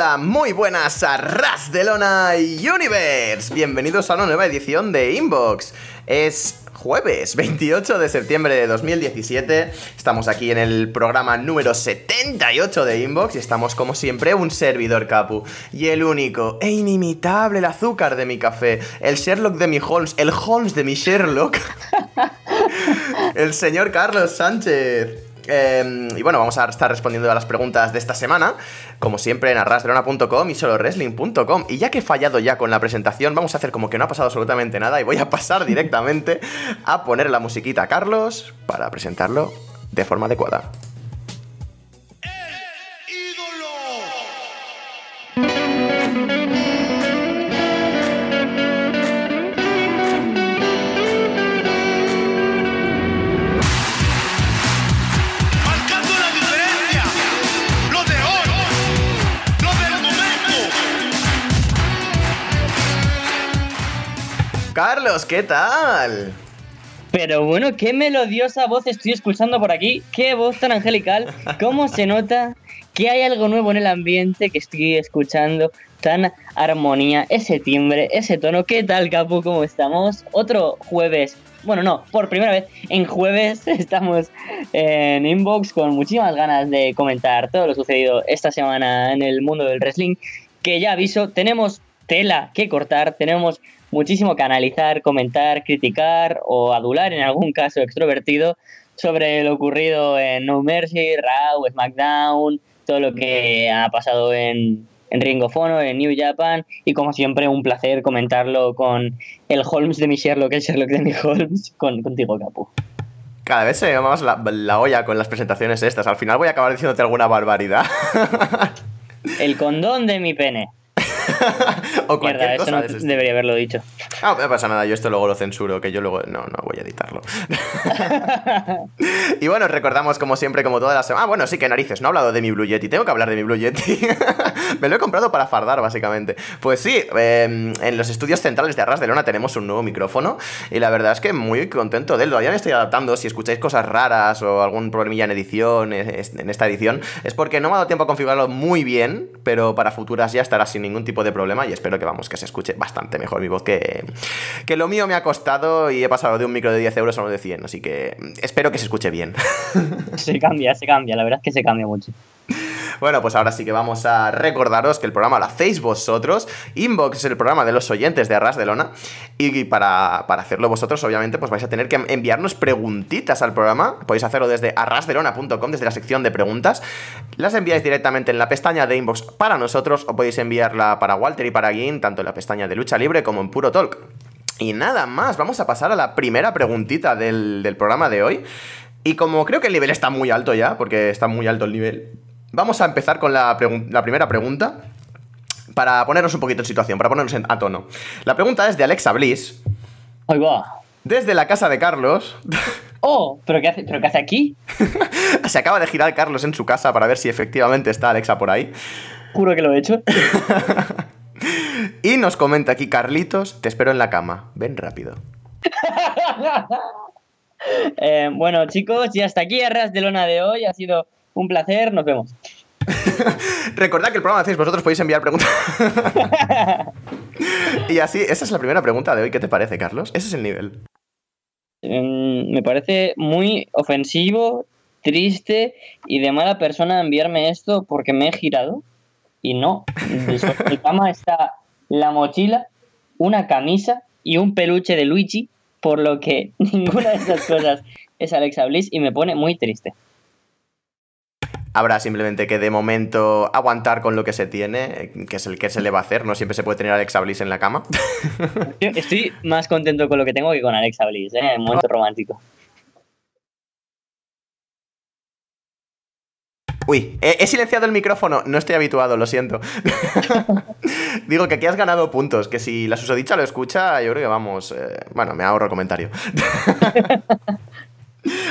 Muy buenas a Ras de Lona Universe. Bienvenidos a una nueva edición de Inbox. Es jueves 28 de septiembre de 2017. Estamos aquí en el programa número 78 de Inbox y estamos como siempre un servidor Capu. Y el único e inimitable el azúcar de mi café, el Sherlock de mi Holmes, el Holmes de mi Sherlock, el señor Carlos Sánchez. Eh, y bueno, vamos a estar respondiendo a las preguntas de esta semana, como siempre en arrasdrona.com y solowrestling.com. Y ya que he fallado ya con la presentación, vamos a hacer como que no ha pasado absolutamente nada y voy a pasar directamente a poner la musiquita a Carlos para presentarlo de forma adecuada. Carlos, ¿qué tal? Pero bueno, qué melodiosa voz estoy escuchando por aquí, qué voz tan angelical, cómo se nota que hay algo nuevo en el ambiente que estoy escuchando, tan armonía, ese timbre, ese tono. ¿Qué tal, Capu? ¿Cómo estamos? Otro jueves, bueno, no, por primera vez en jueves estamos en Inbox con muchísimas ganas de comentar todo lo sucedido esta semana en el mundo del wrestling, que ya aviso, tenemos tela que cortar, tenemos muchísimo que analizar, comentar, criticar o adular en algún caso extrovertido sobre lo ocurrido en No Mercy, Raw, SmackDown, todo lo que ha pasado en, en Ring of Honor, en New Japan y como siempre un placer comentarlo con el Holmes de mi Sherlock, el Sherlock de mi Holmes, con, contigo Capu. Cada vez se me va más la, la olla con las presentaciones estas. Al final voy a acabar diciéndote alguna barbaridad. El condón de mi pene. o cualquier Mierda, eso cosa no de ese debería haberlo dicho. Ah, no pasa nada, yo esto luego lo censuro, que yo luego no, no voy a editarlo. y bueno, recordamos como siempre, como todas las semanas. Ah, bueno, sí que narices, no he hablado de mi Blue Yeti, tengo que hablar de mi Blue Yeti. Me lo he comprado para fardar, básicamente. Pues sí, eh, en los estudios centrales de Arras de Lona tenemos un nuevo micrófono y la verdad es que muy contento de él. Todavía me estoy adaptando. Si escucháis cosas raras o algún problemilla en edición, en esta edición, es porque no me ha dado tiempo a configurarlo muy bien, pero para futuras ya estará sin ningún tipo de problema y espero que vamos, que se escuche bastante mejor mi voz que, que lo mío me ha costado y he pasado de un micro de 10 euros a uno de 100, así que espero que se escuche bien. Se cambia, se cambia, la verdad es que se cambia mucho. Bueno, pues ahora sí que vamos a recordaros que el programa lo hacéis vosotros. Inbox es el programa de los oyentes de Arras de Lona. Y para, para hacerlo vosotros, obviamente, pues vais a tener que enviarnos preguntitas al programa. Podéis hacerlo desde arrasdelona.com, desde la sección de preguntas. Las enviáis directamente en la pestaña de Inbox para nosotros, o podéis enviarla para Walter y para Guin, tanto en la pestaña de Lucha Libre como en Puro Talk. Y nada más, vamos a pasar a la primera preguntita del, del programa de hoy. Y como creo que el nivel está muy alto ya, porque está muy alto el nivel, vamos a empezar con la, la primera pregunta. Para ponernos un poquito en situación, para ponernos en- a tono. La pregunta es de Alexa Bliss. Ahí va. Desde la casa de Carlos. Oh, ¿pero qué hace, ¿pero qué hace aquí? Se acaba de girar Carlos en su casa para ver si efectivamente está Alexa por ahí. Juro que lo he hecho. Y nos comenta aquí Carlitos, te espero en la cama. Ven rápido. Eh, bueno, chicos, y hasta aquí Arras de Lona de hoy. Ha sido un placer. Nos vemos. Recordad que el programa hacéis vosotros, podéis enviar preguntas. y así, esa es la primera pregunta de hoy. ¿Qué te parece, Carlos? Ese es el nivel. Mm, me parece muy ofensivo, triste y de mala persona enviarme esto porque me he girado. Y no. En mi cama está la mochila, una camisa y un peluche de Luigi. Por lo que ninguna de esas cosas es Alexa Bliss y me pone muy triste. Habrá simplemente que de momento aguantar con lo que se tiene, que es el que se le va a hacer. No siempre se puede tener a Alexa Bliss en la cama. Estoy más contento con lo que tengo que con Alexa Bliss, ¿eh? En momento romántico. Uy, he, he silenciado el micrófono, no estoy habituado, lo siento. Digo que aquí has ganado puntos, que si la susodicha lo escucha, yo creo que vamos. eh, bueno, me ahorro el comentario.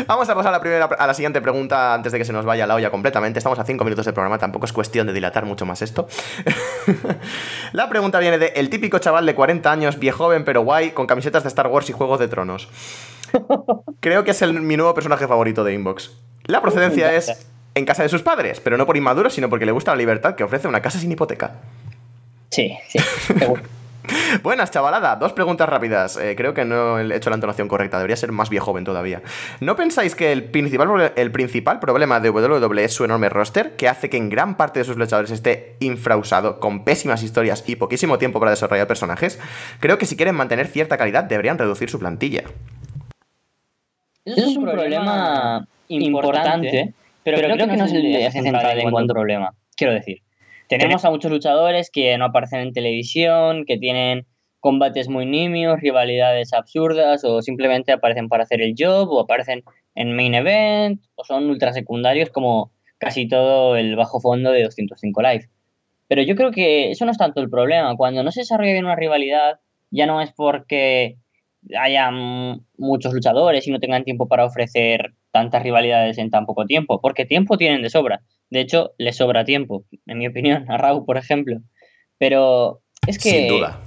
Vamos a pasar a la, primera, a la siguiente pregunta antes de que se nos vaya la olla completamente. Estamos a 5 minutos del programa, tampoco es cuestión de dilatar mucho más esto. la pregunta viene de el típico chaval de 40 años, viejo joven pero guay, con camisetas de Star Wars y Juegos de Tronos. Creo que es el- mi nuevo personaje favorito de Inbox. La procedencia es en casa de sus padres, pero no por inmaduro, sino porque le gusta la libertad que ofrece una casa sin hipoteca. Sí, sí. Buenas, chavalada. Dos preguntas rápidas. Eh, creo que no he hecho la entonación correcta. Debería ser más viejo joven todavía. ¿No pensáis que el principal, el principal problema de WWE es su enorme roster, que hace que en gran parte de sus luchadores esté infrausado, con pésimas historias y poquísimo tiempo para desarrollar personajes? Creo que si quieren mantener cierta calidad, deberían reducir su plantilla. Eso es un problema importante, pero creo que no es el eje central en cuanto problema. Quiero decir, tenemos a muchos luchadores que no aparecen en televisión, que tienen combates muy nimios, rivalidades absurdas, o simplemente aparecen para hacer el job, o aparecen en main event, o son ultra secundarios como casi todo el bajo fondo de 205 Live. Pero yo creo que eso no es tanto el problema. Cuando no se desarrolla bien una rivalidad, ya no es porque haya muchos luchadores y no tengan tiempo para ofrecer tantas rivalidades en tan poco tiempo, porque tiempo tienen de sobra. De hecho, les sobra tiempo, en mi opinión, a Raúl, por ejemplo. Pero es que Sin duda.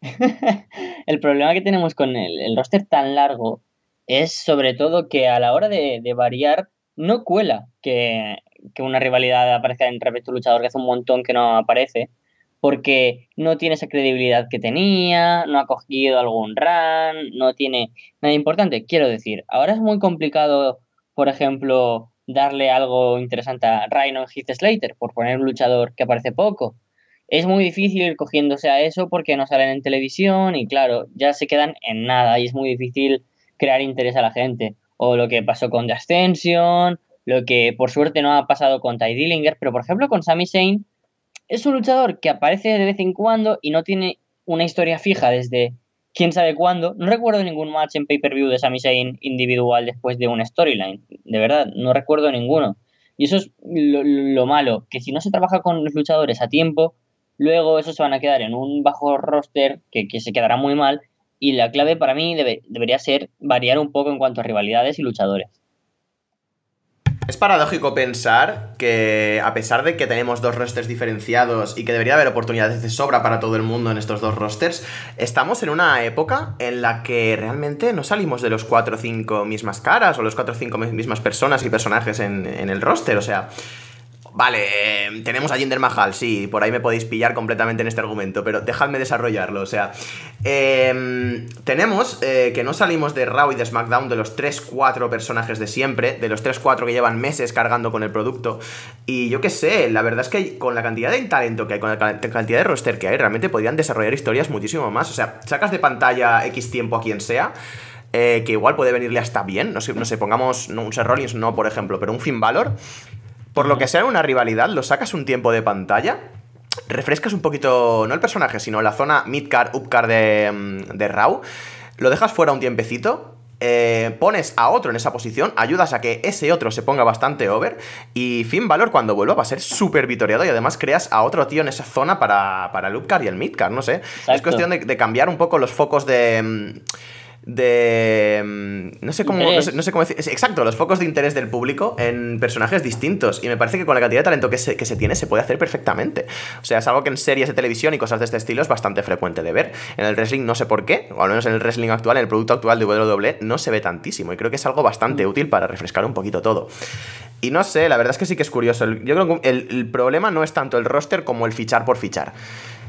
el problema que tenemos con el, el roster tan largo es sobre todo que a la hora de, de variar no cuela que, que una rivalidad aparezca en respecto a un luchador que hace un montón que no aparece, porque no tiene esa credibilidad que tenía, no ha cogido algún run, no tiene nada importante. Quiero decir, ahora es muy complicado, por ejemplo, darle algo interesante a Rhino Heath Slater, por poner un luchador que aparece poco. Es muy difícil ir cogiéndose a eso porque no salen en televisión y claro, ya se quedan en nada y es muy difícil crear interés a la gente. O lo que pasó con The Ascension, lo que por suerte no ha pasado con Ty Dillinger, pero por ejemplo con Sami Zayn es un luchador que aparece de vez en cuando y no tiene una historia fija desde quién sabe cuándo. No recuerdo ningún match en pay-per-view de Sami Zayn individual después de una storyline. De verdad, no recuerdo ninguno. Y eso es lo, lo malo, que si no se trabaja con los luchadores a tiempo, luego esos se van a quedar en un bajo roster que, se quedará muy mal. Y la clave para mí debe- debería ser variar un poco en cuanto a rivalidades y luchadores. Es paradójico pensar que, a pesar de que tenemos dos rosters diferenciados y que debería haber oportunidades de sobra para todo el mundo en estos dos rosters, estamos en una época en la que realmente no salimos de los 4 o 5 mismas caras o los 4 o 5 mismas personas y personajes en, en el roster. O sea, Vale, eh, tenemos a Jinder Mahal, sí, por ahí me podéis pillar completamente en este argumento, pero dejadme desarrollarlo, o sea, eh, tenemos que no salimos de Raw y de SmackDown de los 3-4 personajes de siempre, de los 3-4 que llevan meses cargando con el producto, y yo qué sé, la verdad es que con la cantidad de talento que hay, con la ca- cantidad de roster que hay, realmente podrían desarrollar historias muchísimo más, o sea, sacas de pantalla X tiempo a quien sea, eh, que igual puede venirle hasta bien, no sé, no sé pongamos un Seth Rollins, no, por ejemplo, pero un Finn Balor, por lo que sea una rivalidad, lo sacas un tiempo de pantalla, refrescas un poquito, no el personaje, sino la zona mid-card, up-card de, mm, de Raw, lo dejas fuera un tiempecito, eh, pones a otro en esa posición, ayudas a que ese otro se ponga bastante over y Finn Balor cuando vuelva va a ser súper vitoriado y además creas a otro tío en esa zona para, para el upcard y el midcard, no sé. Es cuestión de, de cambiar un poco los focos de... mm, de mm, no sé cómo no sé, no sé cómo decir exacto los focos de interés del público en personajes distintos. Y me parece que con la cantidad de talento que se, que se tiene se puede hacer perfectamente. O sea es algo que en series de televisión y cosas de este estilo es bastante frecuente de ver. En el wrestling no sé por qué o al menos en el wrestling actual en el producto actual de WWE no se ve tantísimo. Y creo que es algo bastante útil para refrescar un poquito todo. Y no sé la verdad es que sí que es curioso. Yo creo que el, el problema no es tanto el roster como el fichar por fichar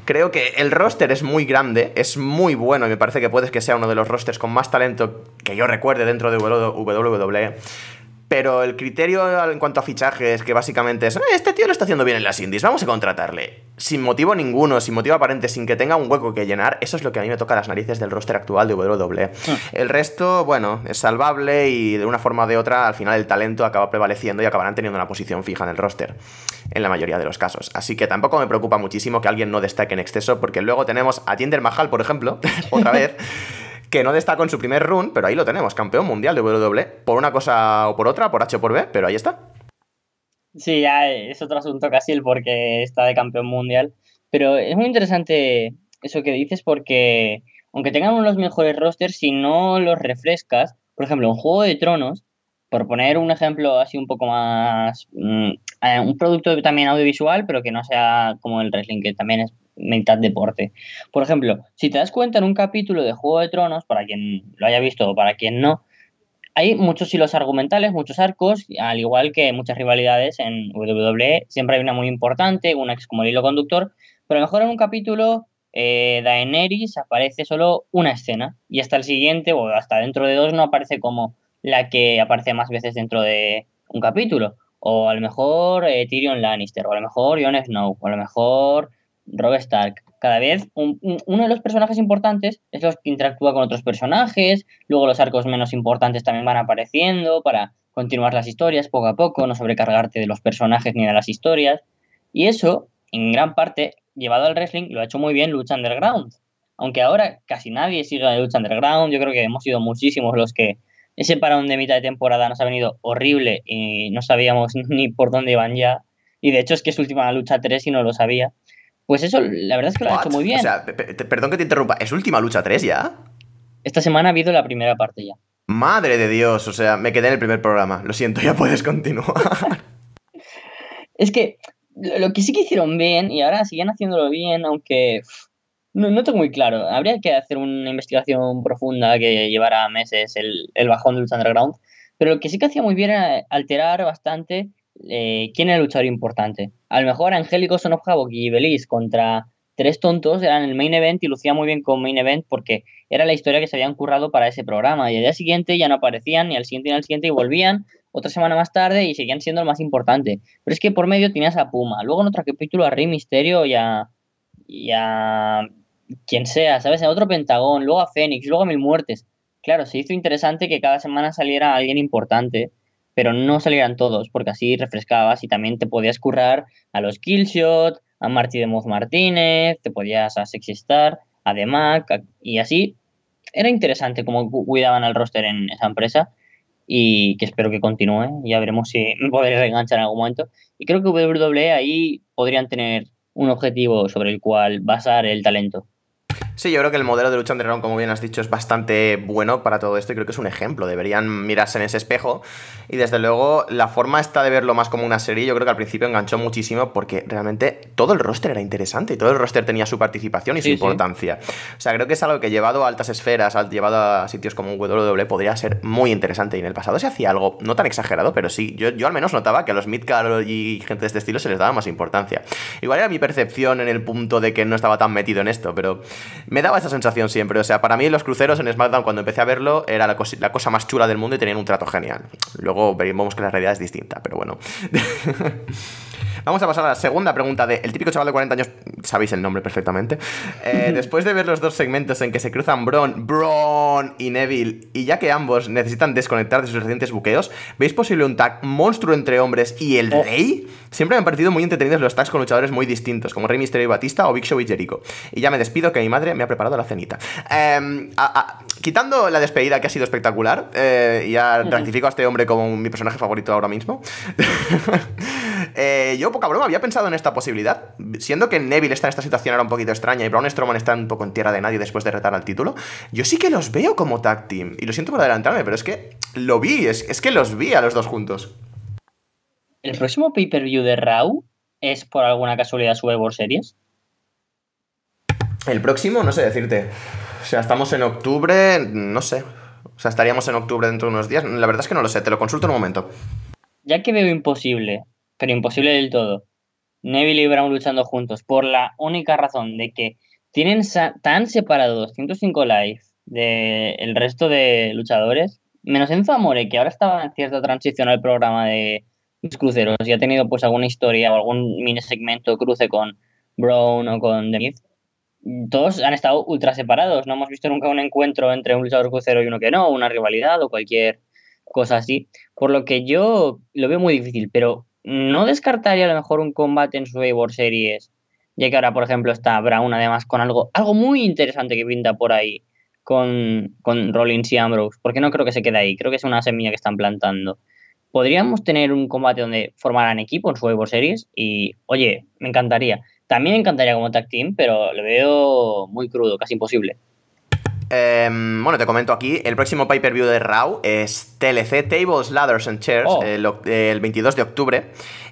Creo que el roster es muy grande, es muy bueno y me parece que puede que sea uno de los rosters con más talento que yo recuerde dentro de WWE. Pero el criterio en cuanto a fichajes, que básicamente es, "Eh, este tío lo está haciendo bien en las indies, vamos a contratarle. Sin motivo ninguno, sin motivo aparente, sin que tenga un hueco que llenar, eso es lo que a mí me toca las narices del roster actual de WWE. El resto, bueno, es salvable y de una forma o de otra, al final el talento acaba prevaleciendo y acabarán teniendo una posición fija en el roster, en la mayoría de los casos. Así que tampoco me preocupa muchísimo que alguien no destaque en exceso, porque luego tenemos a Jinder Mahal, por ejemplo, otra vez que no destacó en su primer run, pero ahí lo tenemos, campeón mundial de WWE, por una cosa o por otra, por H o por B, pero ahí está. Sí, ya es otro asunto casi el porque está de campeón mundial. Pero es muy interesante eso que dices porque, aunque tengan uno de los mejores rosters, si no los refrescas, por ejemplo, en Juego de Tronos, por poner un ejemplo así un poco más. mm, eh, un producto también audiovisual, pero que no sea como el wrestling, que también es mitad deporte. Por ejemplo, si te das cuenta en un capítulo de Juego de Tronos, para quien lo haya visto o para quien no, hay muchos hilos argumentales, muchos arcos, al igual que muchas rivalidades en WWE. Siempre hay una muy importante, una que es como el hilo conductor, pero a lo mejor en un capítulo eh, Daenerys aparece solo una escena y hasta el siguiente o hasta dentro de dos no aparece como la que aparece más veces dentro de un capítulo. O a lo mejor eh, Tyrion Lannister, o a lo mejor Jon Snow, o a lo mejor Rob Stark. Cada vez un- un- uno de los personajes importantes es los que interactúa con otros personajes, luego los arcos menos importantes también van apareciendo para continuar las historias poco a poco, no sobrecargarte de los personajes ni de las historias. Y eso, en gran parte, llevado al wrestling, lo ha hecho muy bien Lucha Underground. Aunque ahora casi nadie sigue a Lucha Underground, yo creo que hemos sido muchísimos los que ese parón de mitad de temporada nos ha venido horrible y no sabíamos ni por dónde iban ya. Y de hecho es que es su última lucha 3 y no lo sabía. Pues eso, la verdad es que lo ha hecho muy bien. O sea, pe- pe- perdón que te interrumpa, ¿es última lucha 3 ya? Esta semana ha habido la primera parte ya. Madre de Dios, o sea, me quedé en el primer programa. Lo siento, ya puedes continuar. Es que lo que sí que hicieron bien, y ahora siguen haciéndolo bien, aunque no, no tengo muy claro. Habría que hacer una investigación profunda que llevara meses el, el bajón de Lucha Underground. Pero lo que sí que hacía muy bien era alterar bastante eh, quién era el luchador importante. A lo mejor Angélico Son of Havoc y Belis contra tres tontos eran el main event y lucía muy bien como main event porque era la historia que se habían currado para ese programa. Y al día siguiente ya no aparecían, ni al siguiente ni al siguiente, y volvían otra semana más tarde y seguían siendo el más importante. Pero es que por medio tenías a Puma, luego en otro capítulo a Rey Misterio y a, y a quien sea, ¿sabes? A otro Pentagón, luego a Fénix, luego a Mil Muertes. Claro, se hizo interesante que cada semana saliera alguien importante, pero no salieran todos, porque así refrescabas y también te podías currar a los Killshot, a Marty de Moz Martínez, te podías a Sexy Star, a The Mac, y así era interesante cómo cu- cuidaban al roster en esa empresa y que espero que continúe. Ya veremos si me podré reenganchar en algún momento. Y creo que WWE ahí podrían tener un objetivo sobre el cual basar el talento. Sí, yo creo que el modelo de lucha underground, como bien has dicho, es bastante bueno para todo esto y creo que es un ejemplo. Deberían mirarse en ese espejo y desde luego la forma esta de verlo más como una serie, yo creo que al principio enganchó muchísimo porque realmente todo el roster era interesante y todo el roster tenía su participación y su Sí, sí. importancia. O sea, creo que es algo que llevado a altas esferas, llevado a sitios como WWE, podría ser muy interesante. Y en el pasado se hacía algo no tan exagerado, pero sí, yo, yo al menos notaba que a los midcard y gente de este estilo se les daba más importancia. Igual era mi percepción en el punto de que no estaba tan metido en esto, pero me daba esa sensación siempre. O sea, para mí los cruceros en SmackDown cuando empecé a verlo era la, cosa más chula del mundo y tenían un trato genial. Luego veremos que la realidad es distinta, pero bueno. Vamos a pasar a la segunda pregunta de el típico chaval de 40 años, sabéis el nombre perfectamente. Eh, después de ver los dos segmentos en que se cruzan Braun, Braun y Neville, y ya que ambos necesitan desconectar de sus recientes buqueos, ¿veis posible un tag monstruo entre hombres y el Oh. rey? Siempre me han parecido muy entretenidos los tags con luchadores muy distintos, como Rey Mysterio y Batista o Big Show y Jericho. Y ya me despido que mi madre me ha preparado la cenita. Eh, a- a- quitando la despedida que ha sido espectacular, eh, ya rectifico a este hombre como mi personaje favorito ahora mismo. Eh, yo, poca broma, había pensado en esta posibilidad. Siendo que Neville está en esta situación ahora un poquito extraña y Braun Strowman está un poco en tierra de nadie después de retar al título, yo sí que los veo como tag team. Y lo siento por adelantarme, pero es que lo vi, es, es que los vi a los dos juntos. ¿El próximo pay-per-view de Raw es por alguna casualidad Survivor Series? El próximo, no sé decirte. O sea, estamos en octubre, no sé. O sea, estaríamos en octubre dentro de unos días. La verdad es que no lo sé, te lo consulto en un momento. Ya que veo imposible, pero imposible del todo, Neville y Brown luchando juntos por la única razón de que tienen tan separado 205 Live del resto de luchadores, menos Enzo Amore, que ahora estaba en cierta transición al programa de los cruceros y ha tenido pues alguna historia o algún mini segmento cruce con Brown o con The Miz, todos han estado ultra separados. No hemos visto nunca un encuentro entre un luchador crucero y uno que no, una rivalidad o cualquier cosa así. Por lo que yo lo veo muy difícil, pero no descartaría a lo mejor un combate en Survivor Series, ya que ahora, por ejemplo, está Brown además con algo, algo muy interesante que pinta por ahí con, con Rollins y Ambrose, porque no creo que se quede ahí, creo que es una semilla que están plantando. Podríamos tener un combate donde formaran equipo en Survivor Series y, oye, me encantaría. También me encantaría como tag team, pero lo veo muy crudo, casi imposible. Em, bueno, te comento aquí, el próximo pay-per-view de Raw es TLC Tables, Ladders and Chairs, Oh. el, oc- el 22 de octubre.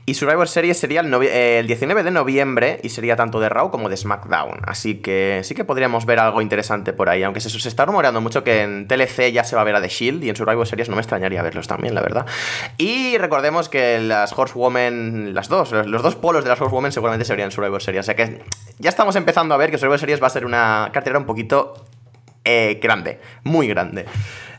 Y Survivor Series sería el, novie- eh, el 19 de noviembre y sería tanto de Raw como de SmackDown. Así que sí que podríamos ver algo interesante por ahí. Aunque se, se está rumoreando mucho que en TLC ya se va a ver a The Shield y en Survivor Series no me extrañaría verlos también, la verdad. Y recordemos que las Horsewomen, las dos, los, dos polos de las Horsewomen seguramente se verían en Survivor Series. O sea que ya estamos empezando a ver que Survivor Series va a ser una cartera un poquito eh, grande, muy grande.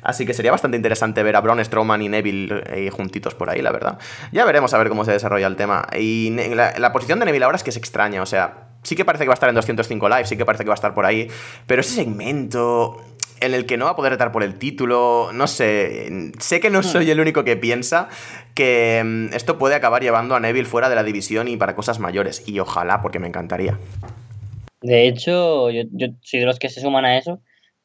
Así que sería bastante interesante ver a Braun Strowman y Neville eh, juntitos por ahí, la verdad. Ya veremos a ver cómo se desarrolla el tema. Y la, la posición de Neville ahora es que es extraña, o sea, sí que parece que va a estar en 205 Live, sí que parece que va a estar por ahí, pero ese segmento en el que no va a poder retar por el título, no sé, sé que no soy el único que piensa que mm, esto puede acabar llevando a Neville fuera de la división y para cosas mayores, y ojalá, porque me encantaría. De hecho, yo, yo soy de los que se suman a eso,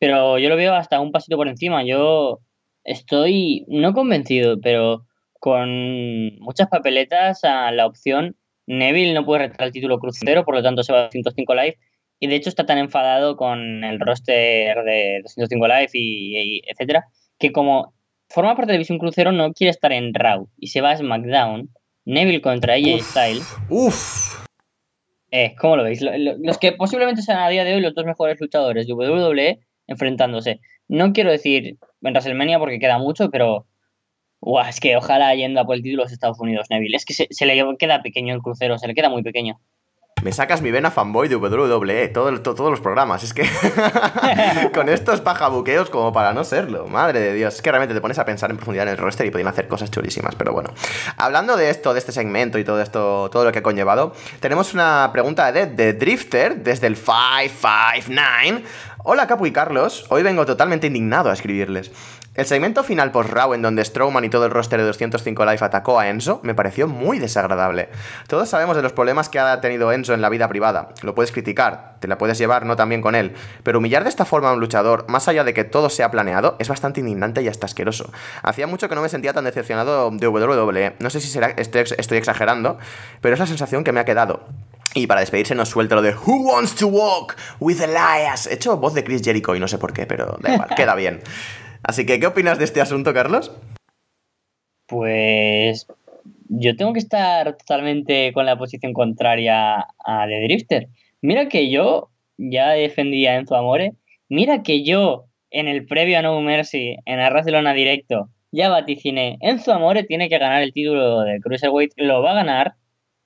pero yo lo veo hasta un pasito por encima. Yo estoy no convencido, pero con muchas papeletas a la opción Neville no puede retar el título crucero, por lo tanto se va a 205 Live. Y de hecho está tan enfadado con el roster de 205 Live y, y etcétera, que como forma parte de División Crucero no quiere estar en Raw y se va a SmackDown. Neville contra AJ. Styles. Uf, Eh, ¿Cómo lo veis? Lo- lo- los que posiblemente sean a día de hoy los dos mejores luchadores de WWE enfrentándose. No quiero decir en WrestleMania porque queda mucho, pero guau, es que ojalá yendo a por el título los Estados Unidos, Neville. Es que se, le queda pequeño el crucero, se le queda muy pequeño. Me sacas mi vena fanboy de WWE, todo, el- to- todos los programas. Es que con estos pajabuqueos como para no serlo. Madre de Dios. Es que realmente te pones a pensar en profundidad en el roster y podían hacer cosas chulísimas. Pero bueno. Hablando de esto, de este segmento y todo esto, todo lo que ha conllevado, tenemos una pregunta de, de Drifter desde el 559. Hola Capu y Carlos, hoy vengo totalmente indignado a escribirles. El segmento final post-Raw en donde Strowman y todo el roster de 205 Live atacó a Enzo me pareció muy desagradable. Todos sabemos de los problemas que ha tenido Enzo en la vida privada. Lo puedes criticar, te la puedes llevar no también con él, pero humillar de esta forma a un luchador, más allá de que todo sea planeado, es bastante indignante y hasta asqueroso. Hacía mucho que no me sentía tan decepcionado de WWE. No sé si será, estoy exagerando, pero es la sensación que me ha quedado. Y para despedirse nos suelta lo de Who wants to walk with Elias? He hecho voz de Chris Jericho y no sé por qué, pero da igual, queda bien. Así que, ¿qué opinas de este asunto, Carlos? Pues yo tengo que estar totalmente con la posición contraria a The Drifter. Mira que yo ya defendía a Enzo Amore. Mira que yo en el previo a No Mercy, en Arras de Lona Directo, ya vaticiné. Enzo Amore tiene que ganar el título de Cruiserweight, lo va a ganar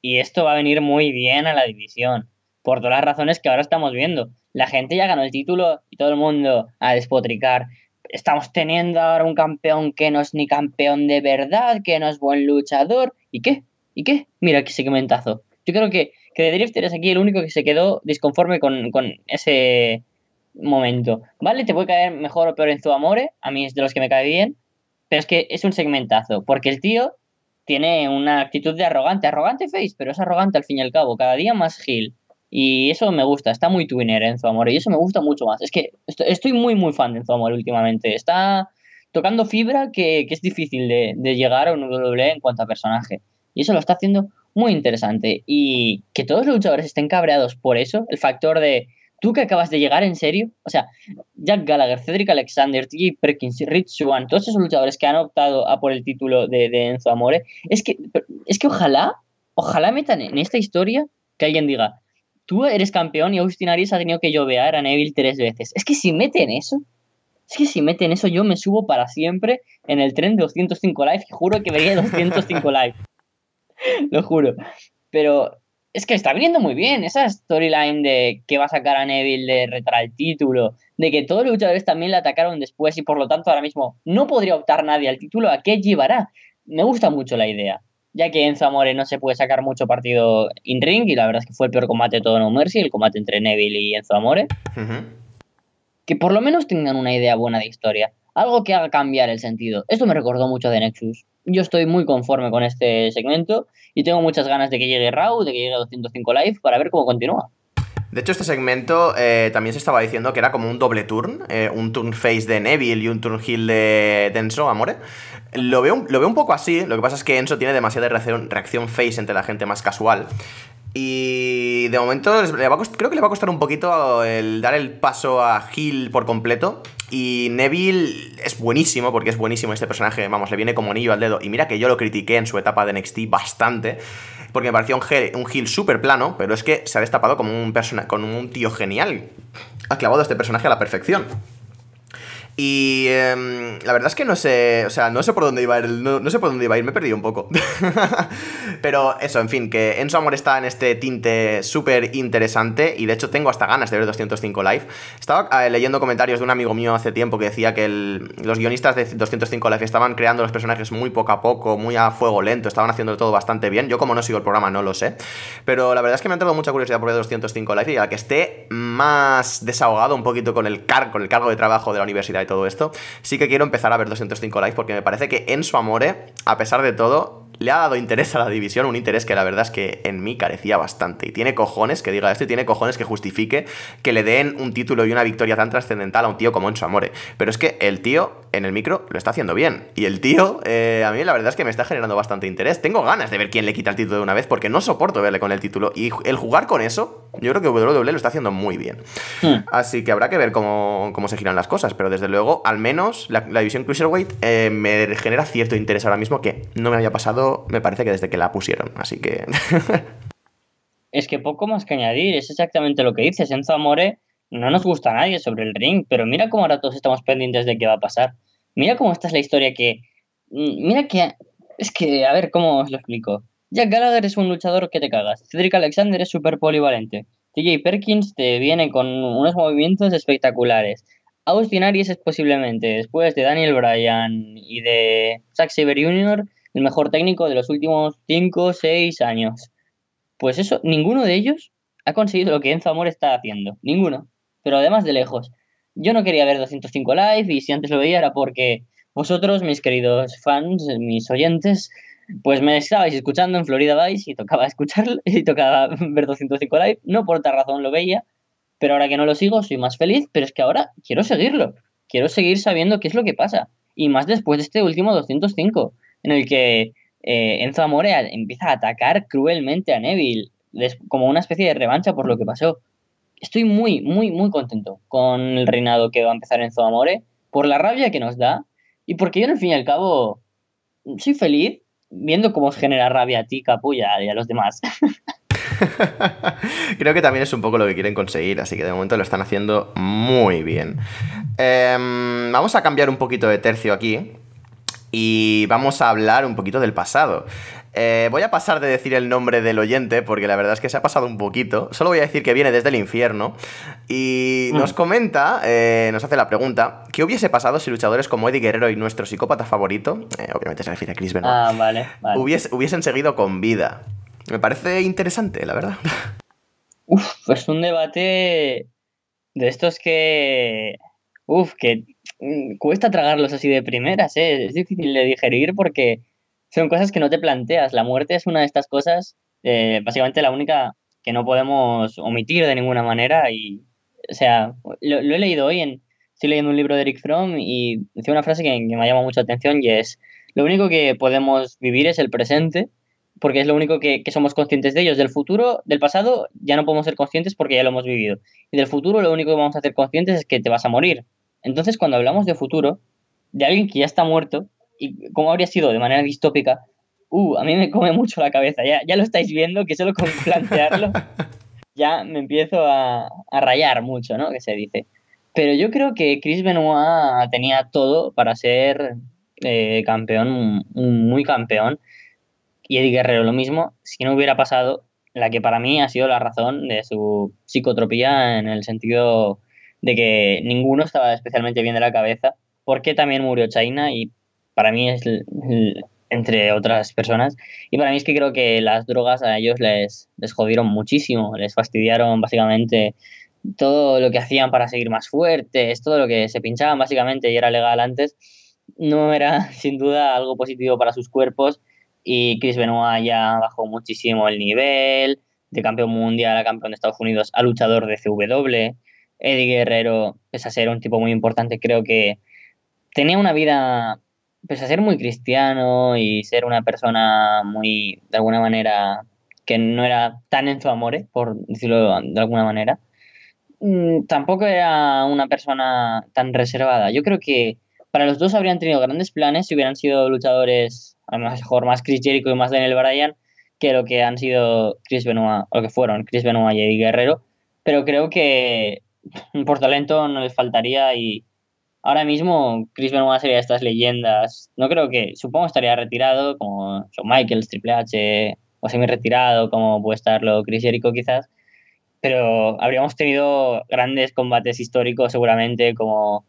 y esto va a venir muy bien a la división. Por todas las razones que ahora estamos viendo. La gente ya ganó el título y todo el mundo a despotricar estamos teniendo ahora un campeón que no es ni campeón de verdad, que no es buen luchador. ¿Y qué? ¿Y qué? Mira qué segmentazo. Yo creo que, que The Drifter es aquí el único que se quedó disconforme con, con ese momento. ¿Vale? Te puede caer mejor o peor en su amore. A mí es de los que me cae bien. Pero es que es un segmentazo. Porque el tío tiene una actitud de arrogante. Arrogante face, pero es arrogante al fin y al cabo. Cada día más Gil. Y eso me gusta, está muy twinner Enzo Amore y eso me gusta mucho más. Es que est- estoy muy muy fan de Enzo Amore últimamente. Está tocando fibra que, que es difícil de, de llegar a un WWE en cuanto a personaje. Y eso lo está haciendo muy interesante. Y que todos los luchadores estén cabreados por eso, el factor de tú que acabas de llegar en serio, o sea, Jack Gallagher, Cedric Alexander, T.J. Perkins, Rich Swan, todos esos luchadores que han optado a por el título de, de Enzo Amore, es que, es que ojalá, ojalá metan en esta historia que alguien diga, tú eres campeón y Austin Aries ha tenido que llovear a Neville tres veces. Es que si meten eso, es que si meten eso yo me subo para siempre en el tren de 205 Live y juro que vería 205 Live. Lo juro. Pero es que está viniendo muy bien esa storyline de que va a sacar a Neville de retar el título, de que todos los luchadores también le atacaron después y por lo tanto ahora mismo no podría optar nadie al título, ¿a qué llevará? Me gusta mucho la idea, ya que Enzo Amore no se puede sacar mucho partido in ring y la verdad es que fue el peor combate de todo No Mercy, el combate entre Neville y Enzo Amore, que por lo menos tengan una idea buena de historia, algo que haga cambiar el sentido. Esto me recordó mucho de Nexus. Yo estoy muy conforme con este segmento y tengo muchas ganas de que llegue Raw, de que llegue 205 Live para ver cómo continúa. De hecho, este segmento eh, también se estaba diciendo que era como un doble turn, eh, un turn face de Neville y un turn heel de, de Enzo Amore. Lo veo, lo veo un poco así, lo que pasa es que Enzo tiene demasiada reacción, reacción face entre la gente más casual. Y de momento a creo que le va a costar un poquito el dar el paso a Hill por completo. Y Neville es buenísimo, porque es buenísimo este personaje, vamos, le viene como anillo al dedo. Y mira que yo lo critiqué en su etapa de NXT bastante, porque me pareció un, heel- un heel súper plano, pero es que se ha destapado como un, persona un tío genial. Ha clavado a este personaje a la perfección. Y em, la verdad es que no sé, o sea, no sé por dónde iba a ir, no, no sé por dónde iba a ir, me he perdido un poco. Pero eso, en fin, que Enzo Amor está en este tinte súper interesante y de hecho tengo hasta ganas de ver 205 Live. Estaba eh, leyendo comentarios de un amigo mío hace tiempo que decía que los guionistas de 205 Live estaban creando los personajes muy poco a poco, muy a fuego lento, estaban haciendo todo bastante bien. Yo como no sigo el programa no lo sé, pero la verdad es que me ha entrado mucha curiosidad por ver 205 Live y a que esté más desahogado un poquito con el, car con el cargo de trabajo de la universidad todo esto, sí que quiero empezar a ver 205 Live porque me parece que en su amore, a pesar de todo, le ha dado interés a la división, un interés que la verdad es que en mí carecía bastante. Y tiene cojones que diga esto y tiene cojones que justifique que le den un título y una victoria tan trascendental a un tío como Enzo Amore. Pero es que el tío en el micro lo está haciendo bien. Y el tío, eh, a mí la verdad es que me está generando bastante interés. Tengo ganas de ver quién le quita el título de una vez porque no soporto verle con el título. Y el jugar con eso, yo creo que WWE lo está haciendo muy bien. Hmm. Así que habrá que ver cómo, cómo se giran las cosas, pero desde luego, al menos la, la división Cruiserweight eh, me genera cierto interés ahora mismo que no me había pasado, me parece que desde que la pusieron. Así que. Es que poco más que añadir, es exactamente lo que dices. Enzo Amore no nos gusta a nadie sobre el ring, pero mira cómo ahora todos estamos pendientes de qué va a pasar. Mira cómo esta es la historia que. mm, Mira que. Es que, a ver, ¿cómo os lo explico? Jack Gallagher es un luchador que te cagas. Cedric Alexander es súper polivalente. TJ Perkins te viene con unos movimientos espectaculares. Austin Aries es posiblemente, después de Daniel Bryan y de Zack Sabre Jr., el mejor técnico de los últimos 5 o 6 años. Pues eso, ninguno de ellos ha conseguido lo que Enzo Amor está haciendo. Ninguno. Pero además de lejos. Yo no quería ver 205 Live y si antes lo veía era porque vosotros, mis queridos fans, mis oyentes, pues me estabais escuchando en Florida Vice y tocaba escucharlo y tocaba ver 205 Live. No por otra razón lo veía, pero ahora que no lo sigo soy más feliz, pero es que ahora quiero seguirlo. Quiero seguir sabiendo qué es lo que pasa. Y más después de este último 205, en el que eh, Enzo Amore empieza a atacar cruelmente a Neville, como una especie de revancha por lo que pasó. Estoy muy, muy, muy contento con el reinado que va a empezar Enzo Amore, por la rabia que nos da, y porque yo, al fin y al cabo, soy feliz viendo cómo genera rabia a ti, Capulla, y a los demás. Creo que también es un poco lo que quieren conseguir, así que de momento lo están haciendo muy bien. Em, vamos a cambiar un poquito de tercio aquí y vamos a hablar un poquito del pasado. Eh, voy a pasar de decir el nombre del oyente porque la verdad es que se ha pasado un poquito. Solo voy a decir que viene desde el infierno y nos comenta, eh, nos hace la pregunta, ¿qué hubiese pasado si luchadores como Eddie Guerrero y nuestro psicópata favorito, eh, obviamente se refiere a Chris Benoit, Ah, vale, vale. hubies- hubiesen seguido con vida? Me parece interesante, la verdad. Uf, pues un debate de estos que. Uf, que mm, cuesta tragarlos así de primeras, ¿eh? Es difícil de digerir porque son cosas que no te planteas. La muerte es una de estas cosas, eh, básicamente la única que no podemos omitir de ninguna manera. Y, o sea, lo, he leído hoy en. Estoy leyendo un libro de Eric Fromm y decía una frase que, que me ha llamado mucho la atención y es: Lo único que podemos vivir es el presente porque es lo único que, que somos conscientes de ellos. Del futuro, del pasado, ya no podemos ser conscientes porque ya lo hemos vivido. Y del futuro, lo único que vamos a hacer conscientes es que te vas a morir. Entonces, cuando hablamos de futuro, de alguien que ya está muerto, y cómo habría sido de manera distópica, uh, a mí me come mucho la cabeza. Ya, ya lo estáis viendo, que solo con plantearlo ya me empiezo a, a rayar mucho, ¿no? Que se dice. Pero yo creo que Chris Benoit tenía todo para ser eh, campeón, muy campeón y Eddie Guerrero lo mismo, si no hubiera pasado la que para mí ha sido la razón de su psicotropía en el sentido de que ninguno estaba especialmente bien de la cabeza, porque también murió China y para mí es entre otras personas y para mí es que creo que las drogas a ellos les, les jodieron muchísimo, les fastidiaron básicamente todo lo que hacían para seguir más fuertes, todo lo que se pinchaban básicamente y era legal antes, no era sin duda algo positivo para sus cuerpos y Chris Benoit ya bajó muchísimo el nivel, de campeón mundial a campeón de Estados Unidos a luchador de CW. Eddie Guerrero, pese a ser un tipo muy importante, creo que tenía una vida, pese a ser muy cristiano y ser una persona muy, de alguna manera, que no era tan en su amore, por decirlo de alguna manera, mm, tampoco era una persona tan reservada. Yo creo que para los dos habrían tenido grandes planes si hubieran sido luchadores, a lo mejor más Chris Jericho y más Daniel Bryan, que lo que han sido Chris Benoit, o que fueron Chris Benoit y Eddie Guerrero. Pero creo que por talento no les faltaría y ahora mismo Chris Benoit sería de estas leyendas. No creo que, supongo estaría retirado, como Shawn Michaels, Triple H, o semi-retirado, como puede estarlo Chris Jericho quizás. Pero habríamos tenido grandes combates históricos seguramente, como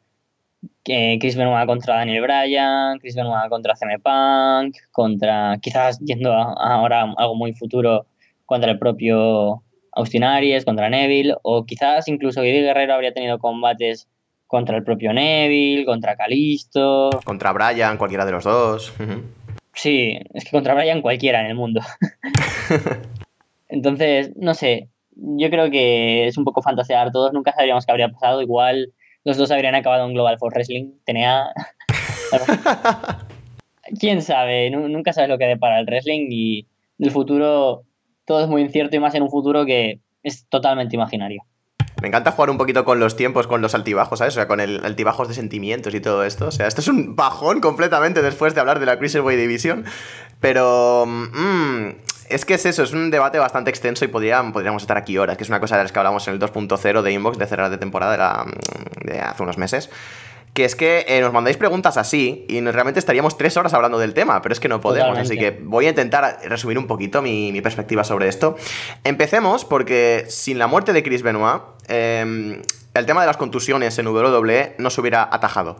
eh, Chris Benoit contra Daniel Bryan, Chris Benoit contra CM Punk, contra, quizás yendo a, ahora algo muy futuro, contra el propio Austin Aries, contra Neville, o quizás incluso Eddie Guerrero habría tenido combates contra el propio Neville, contra Kalisto. Contra Bryan, cualquiera de los dos. Sí, es que contra Bryan cualquiera en el mundo. Entonces, no sé, yo creo que es un poco fantasear. Todos nunca sabríamos qué habría pasado. Igual los dos habrían acabado en Global Force Wrestling. Tenía... ¿Quién sabe? Nu- Nunca sabes lo que depara el wrestling y el futuro todo es muy incierto y más en un futuro que es totalmente imaginario. Me encanta jugar un poquito con los tiempos, con los altibajos, ¿sabes? O sea, con el altibajos de sentimientos y todo esto. O sea, esto es un bajón completamente después de hablar de la Cruiserweight Division. Pero... mm, es que es eso, es un debate bastante extenso y podría- podríamos estar aquí horas, que es una cosa de las que hablamos en el 2.0 de Inbox de cerrar de temporada de hace unos meses. Que es que eh, nos mandáis preguntas así y nos- realmente estaríamos tres horas hablando del tema, pero es que no podemos, Totalmente. así que voy a intentar resumir un poquito mi, mi perspectiva sobre esto. Empecemos porque sin la muerte de Chris Benoit, eh, el tema de las contusiones en WWE no se hubiera atajado.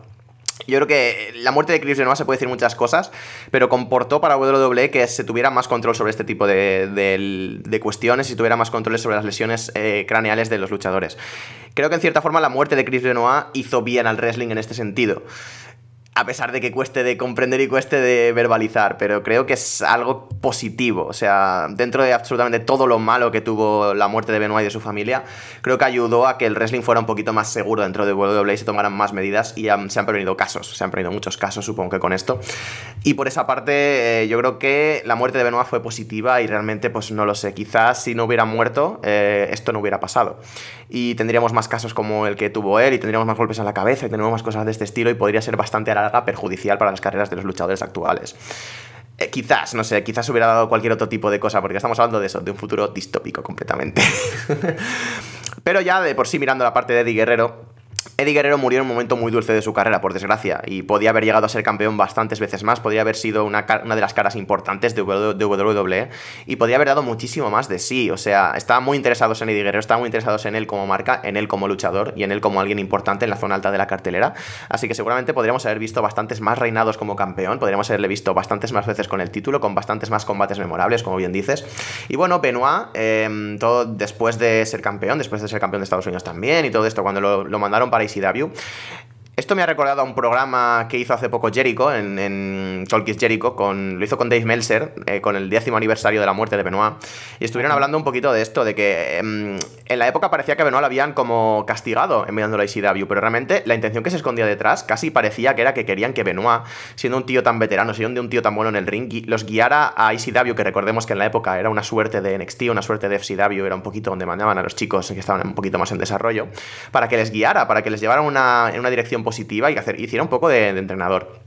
Yo creo que la muerte de Chris Benoit se puede decir muchas cosas, pero comportó para WWE que se tuviera más control sobre este tipo de, de- cuestiones y tuviera más control sobre las lesiones eh, craneales de los luchadores. Creo que en cierta forma la muerte de Chris Benoit hizo bien al wrestling en este sentido. A pesar de que cueste de comprender y cueste de verbalizar, pero creo que es algo positivo. O sea, dentro de absolutamente todo lo malo que tuvo la muerte de Benoit y de su familia, creo que ayudó a que el wrestling fuera un poquito más seguro dentro de WWE y se tomaran más medidas y han- se han prevenido casos. Se han prevenido muchos casos, supongo que con esto. Y por esa parte, eh, yo creo que la muerte de Benoit fue positiva y realmente, pues no lo sé. Quizás si no hubiera muerto, eh, esto no hubiera pasado. Y tendríamos más casos como el que tuvo él, y tendríamos más golpes en la cabeza, y tendríamos más cosas de este estilo, y podría ser bastante a perjudicial para las carreras de los luchadores actuales. Eh, quizás, no sé, quizás hubiera dado cualquier otro tipo de cosa, porque estamos hablando de eso, de un futuro distópico completamente. Pero ya de por sí, mirando la parte de Eddie Guerrero, Eddie Guerrero murió en un momento muy dulce de su carrera, por desgracia, y podía haber llegado a ser campeón bastantes veces más, podría haber sido una, de las caras importantes de WWE, y podría haber dado muchísimo más de sí. O sea, estaban muy interesados en Eddie Guerrero, estaban muy interesados en él como marca, en él como luchador y en él como alguien importante en la zona alta de la cartelera. Así que seguramente podríamos haber visto bastantes más reinados como campeón, podríamos haberle visto bastantes más veces con el título, con bastantes más combates memorables, como bien dices. Y bueno, Benoit, eh, todo después de ser campeón, después de ser campeón de Estados Unidos también, y todo esto, cuando lo mandaron para ECW. Esto me ha recordado a un programa que hizo hace poco Jericho, en, en Talk is Jericho, con, lo hizo con Dave Meltzer, eh, con el décimo aniversario de la muerte de Benoit. Y estuvieron hablando un poquito de esto, de que em, en la época parecía que a Benoit lo habían como castigado enviándolo a ECW, pero realmente la intención que se escondía detrás casi parecía que era que querían que Benoit, siendo un tío tan veterano, siendo un tío tan bueno en el ring, los guiara a ECW, que recordemos que en la época era una suerte de NXT, una suerte de FCW, era un poquito donde mandaban a los chicos que estaban un poquito más en desarrollo, para que les guiara, para que les llevara una, en una dirección positiva y que hacer, hiciera un poco de, entrenador.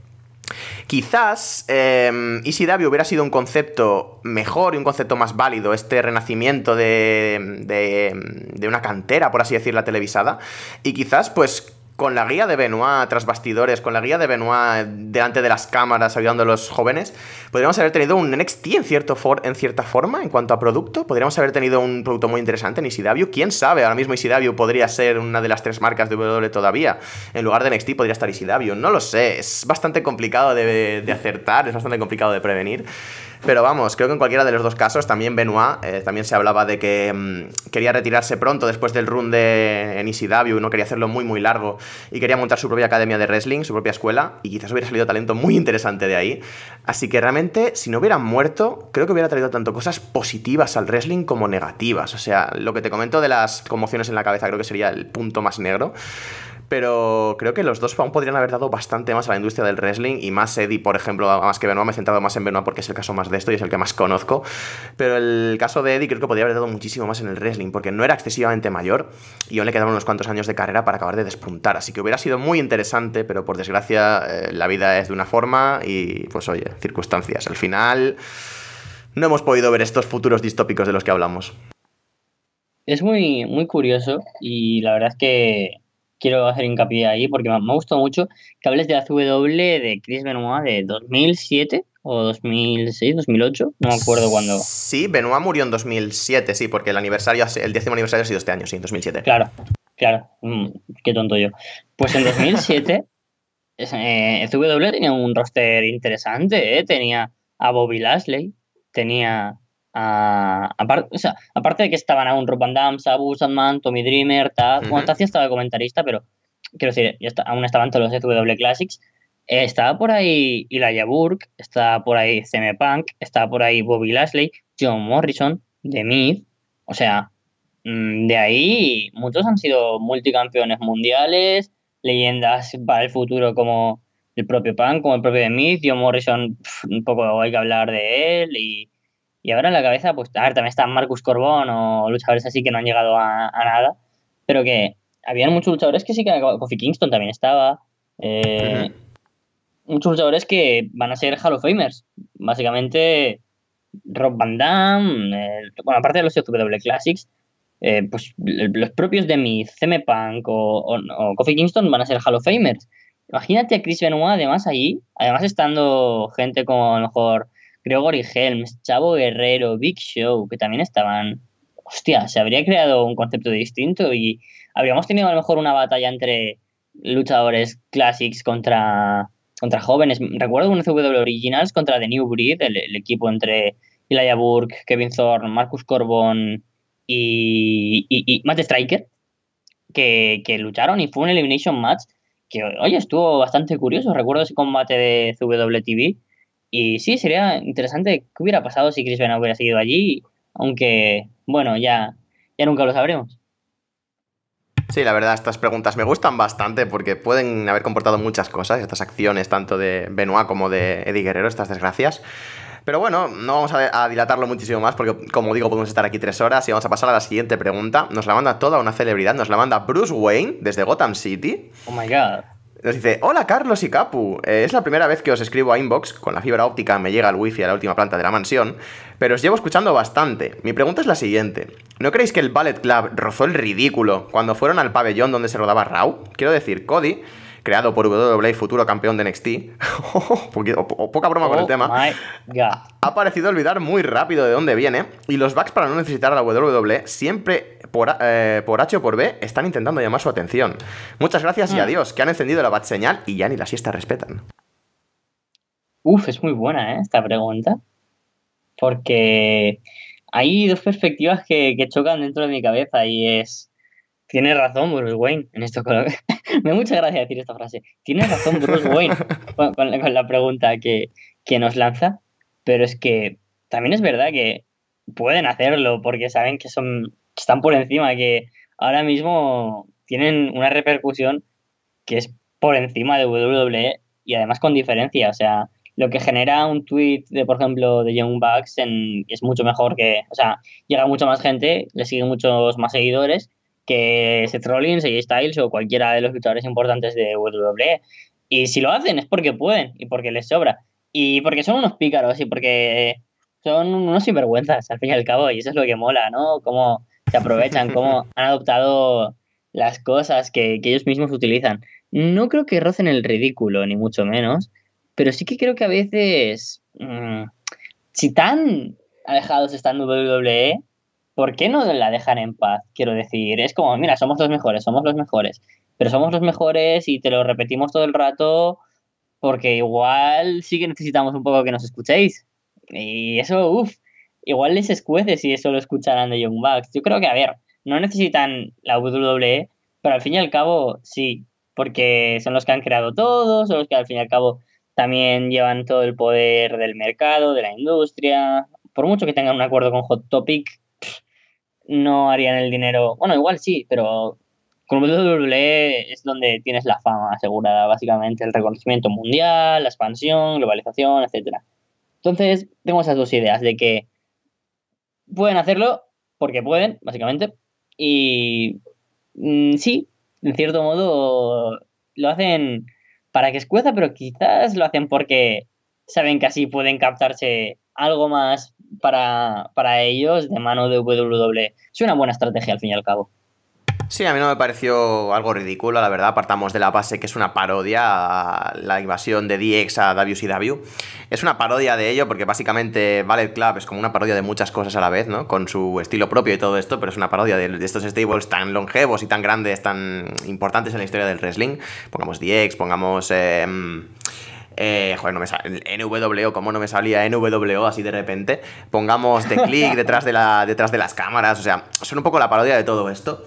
Quizás eh, ECW hubiera sido un concepto mejor y un concepto más válido, este renacimiento de, de, de una cantera, por así decir, la televisada. Y quizás, pues, con la guía de Benoit tras bastidores, con la guía de Benoit delante de las cámaras ayudando a los jóvenes, podríamos haber tenido un NXT en, cierto for- en cierta forma en cuanto a producto. Podríamos haber tenido un producto muy interesante en ECW. ¿Quién sabe? Ahora mismo ECW podría ser una de las tres marcas de WWE todavía. En lugar de NXT podría estar ECW. No lo sé. Es bastante complicado de, de acertar, es bastante complicado de prevenir. Pero vamos, creo que en cualquiera de los dos casos, también Benoit, eh, también se hablaba de que mm, quería retirarse pronto después del run de en ECW, no quería hacerlo muy muy largo y quería montar su propia academia de wrestling, su propia escuela, y quizás hubiera salido talento muy interesante de ahí. Así que realmente, si no hubiera muerto, creo que hubiera traído tanto cosas positivas al wrestling como negativas. O sea, lo que te comento de las conmociones en la cabeza creo que sería el punto más negro. Pero creo que los dos aún podrían haber dado bastante más a la industria del wrestling y más Eddie, por ejemplo, más que Benoit, me he centrado más en Benoit porque es el caso más de esto y es el que más conozco, pero el caso de Eddie creo que podría haber dado muchísimo más en el wrestling porque no era excesivamente mayor y aún le quedaban unos cuantos años de carrera para acabar de despuntar, así que hubiera sido muy interesante, pero por desgracia eh, la vida es de una forma y pues oye, circunstancias. Al final no hemos podido ver estos futuros distópicos de los que hablamos. Es muy, muy curioso y la verdad es que quiero hacer hincapié ahí porque me, ha gustado mucho que hables de la CW de Chris Benoit de 2007 o 2006, 2008, no me acuerdo cuándo. Sí, Benoit murió en 2007, sí, porque el aniversario, el décimo aniversario ha sido este año, sí, en 2007. Claro, claro, mm, qué tonto yo. Pues en 2007 eh, CW tenía un roster interesante, ¿eh? tenía a Bobby Lashley, tenía a, aparte, o sea, aparte de que estaban aún Rob Van Sabu, Sandman, Tommy Dreamer, Taz, bueno, Ujú. Taz ya estaba de comentarista, pero quiero decir, ya está- aún estaban todos los CW Classics. Eh, estaba por ahí Elijah Burke, estaba por ahí CM Punk, estaba por ahí Bobby Lashley, John Morrison, The Miz, o sea, mm, de ahí muchos han sido multicampeones mundiales, leyendas para el futuro como el propio Punk, como el propio The Miz, John Morrison, un poco hay que hablar de él y, y ahora en la cabeza, pues, a ver, también está Marcus Corbón o luchadores así que no han llegado a, a nada, pero que habían muchos luchadores que sí que han acabado. Kofi Kingston también estaba. eh. Muchos luchadores que van a ser Hall of Famers. Básicamente, Rob Van Dam, eh, bueno, aparte de los CW Classics, eh, pues los propios de mi CM Punk o, o, o Kofi Kingston van a ser Hall of Famers. Imagínate a Chris Benoit además allí, además estando gente como a lo mejor Gregory Helms, Chavo Guerrero, Big Show, que también estaban. Hostia, se habría creado un concepto distinto y habríamos tenido a lo mejor una batalla entre luchadores classics contra, contra jóvenes. Recuerdo un CW Originals contra The New Breed, el, equipo entre Elijah Burke, Kevin Thorne, Marcus Corbón y, y, Matt Striker, que, que lucharon y fue un elimination match que, oye, estuvo bastante curioso. Recuerdo ese combate de CWTV. Y sí, sería interesante qué hubiera pasado si Chris Benoit hubiera seguido allí, aunque, bueno, ya, ya nunca lo sabremos. Sí, la verdad, estas preguntas me gustan bastante porque pueden haber comportado muchas cosas, estas acciones tanto de Benoit como de Eddie Guerrero, estas desgracias. Pero bueno, no vamos a, a dilatarlo muchísimo más porque, como digo, podemos estar aquí tres horas y vamos a pasar a la siguiente pregunta. Nos la manda toda una celebridad, nos la manda Bruce Wayne desde Gotham City. Oh my god. Nos dice, hola Carlos y Capu, Eh, es la primera vez que os escribo a Inbox, con la fibra óptica me llega el wifi a la última planta de la mansión, pero os llevo escuchando bastante. Mi pregunta es la siguiente, ¿no creéis que el Ballet Club rozó el ridículo cuando fueron al pabellón donde se rodaba Raw? Quiero decir, Cody, creado por WWE y futuro campeón de NXT, o, o poca broma con el Oh tema, ha parecido olvidar muy rápido de dónde viene y los Bucks para no necesitar a la WWE siempre por, eh, por H o por B están intentando llamar su atención. Muchas gracias y Mm. adiós, que han encendido la bat señal y ya ni la siesta respetan. Uf, es muy buena ¿eh? esta pregunta. Porque hay dos perspectivas que, que chocan dentro de mi cabeza y es... Tienes razón, Bruce Wayne, en esto. con- Me da mucha gracia decir esta frase. Tienes razón, Bruce Wayne, con, con la- con la pregunta que, que nos lanza. Pero es que también es verdad que pueden hacerlo porque saben que son están por encima, que ahora mismo tienen una repercusión que es por encima de WWE y además con diferencia. O sea, lo que genera un tweet de, por ejemplo, de Young Bucks en- es mucho mejor que, o sea, llega mucha más gente, le siguen muchos más seguidores que Seth Rollins, AJ Styles o cualquiera de los luchadores importantes de WWE. Y si lo hacen es porque pueden y porque les sobra. Y porque son unos pícaros y porque son unos sinvergüenzas, al fin y al cabo, y eso es lo que mola, ¿no? Cómo se aprovechan, cómo han adoptado las cosas que, que ellos mismos utilizan. No creo que rocen el ridículo, ni mucho menos, pero sí que creo que a veces, mm, si tan alejados están WWE, ¿por qué no la dejan en paz? Quiero decir, es como, mira, somos los mejores, somos los mejores, pero somos los mejores y te lo repetimos todo el rato porque igual sí que necesitamos un poco que nos escuchéis. Y eso, uff, igual les escuece si eso lo escucharan de Young Bucks. Yo creo que, a ver, no necesitan la WWE, pero al fin y al cabo sí, porque son los que han creado todo, son los que al fin y al cabo también llevan todo el poder del mercado, de la industria. Por mucho que tengan un acuerdo con Hot Topic, no harían el dinero. Bueno, igual sí, pero con WWE es donde tienes la fama asegurada, básicamente, el reconocimiento mundial, la expansión, globalización, etcétera. Entonces, tengo esas dos ideas de que pueden hacerlo porque pueden, básicamente, y mm, sí, en cierto modo lo hacen para que escueza, pero quizás lo hacen porque saben que así pueden captarse algo más para, para ellos de mano de WWE. Es una buena estrategia al fin y al cabo. Sí, a mí no me pareció algo ridículo, la verdad. Partamos de la base que es una parodia a la invasión de DX a WCW. Es una parodia de ello porque básicamente Ballet Club es como una parodia de muchas cosas a la vez, ¿no? Con su estilo propio y todo esto, pero es una parodia de, estos stables tan longevos y tan grandes, tan importantes en la historia del wrestling. Pongamos DX, pongamos... Em, eh, joder, no me sale. NWO, como no me salía NWO así de repente. Pongamos The Click detrás de, la, detrás de las cámaras. O sea, son un poco la parodia de todo esto.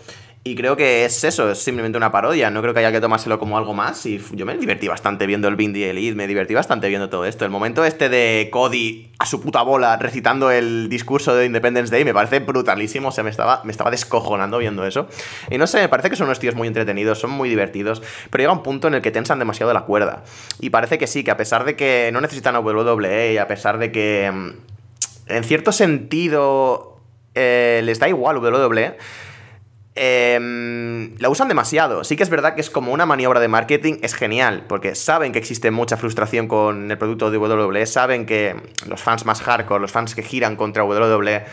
Y creo que es eso, es simplemente una parodia. No creo que haya que tomárselo como algo más. Y yo me divertí bastante viendo el Bindi Elite, me divertí bastante viendo todo esto. El momento este de Cody a su puta bola recitando el discurso de Independence Day me parece brutalísimo. O sea, me estaba, me estaba descojonando viendo eso. Y no sé, me parece que son unos tíos muy entretenidos, son muy divertidos. Pero llega un punto en el que tensan demasiado la cuerda. Y parece que sí, que a pesar de que no necesitan a WWE, y a pesar de que mm, en cierto sentido eh, les da igual WWE eh, la usan demasiado. Sí que es verdad que es como una maniobra de marketing, es genial, porque saben que existe mucha frustración con el producto de WWE, saben que los fans más hardcore, los fans que giran contra WWE,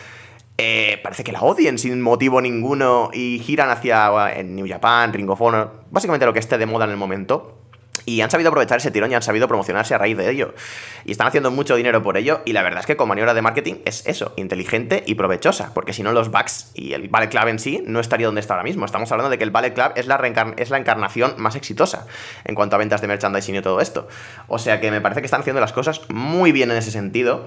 eh, parece que la odien sin motivo ninguno y giran hacia en New Japan, Ring of Honor, básicamente lo que esté de moda en el momento. Y han sabido aprovechar ese tirón y han sabido promocionarse a raíz de ello. Y están haciendo mucho dinero por ello. Y la verdad es que con maniobra de marketing es eso, inteligente y provechosa. Porque si no, los Bucks y el Ballet Club en sí no estaría donde está ahora mismo. Estamos hablando de que el Ballet Club es la, es la encarnación más exitosa en cuanto a ventas de merchandising y todo esto. O sea que me parece que están haciendo las cosas muy bien en ese sentido.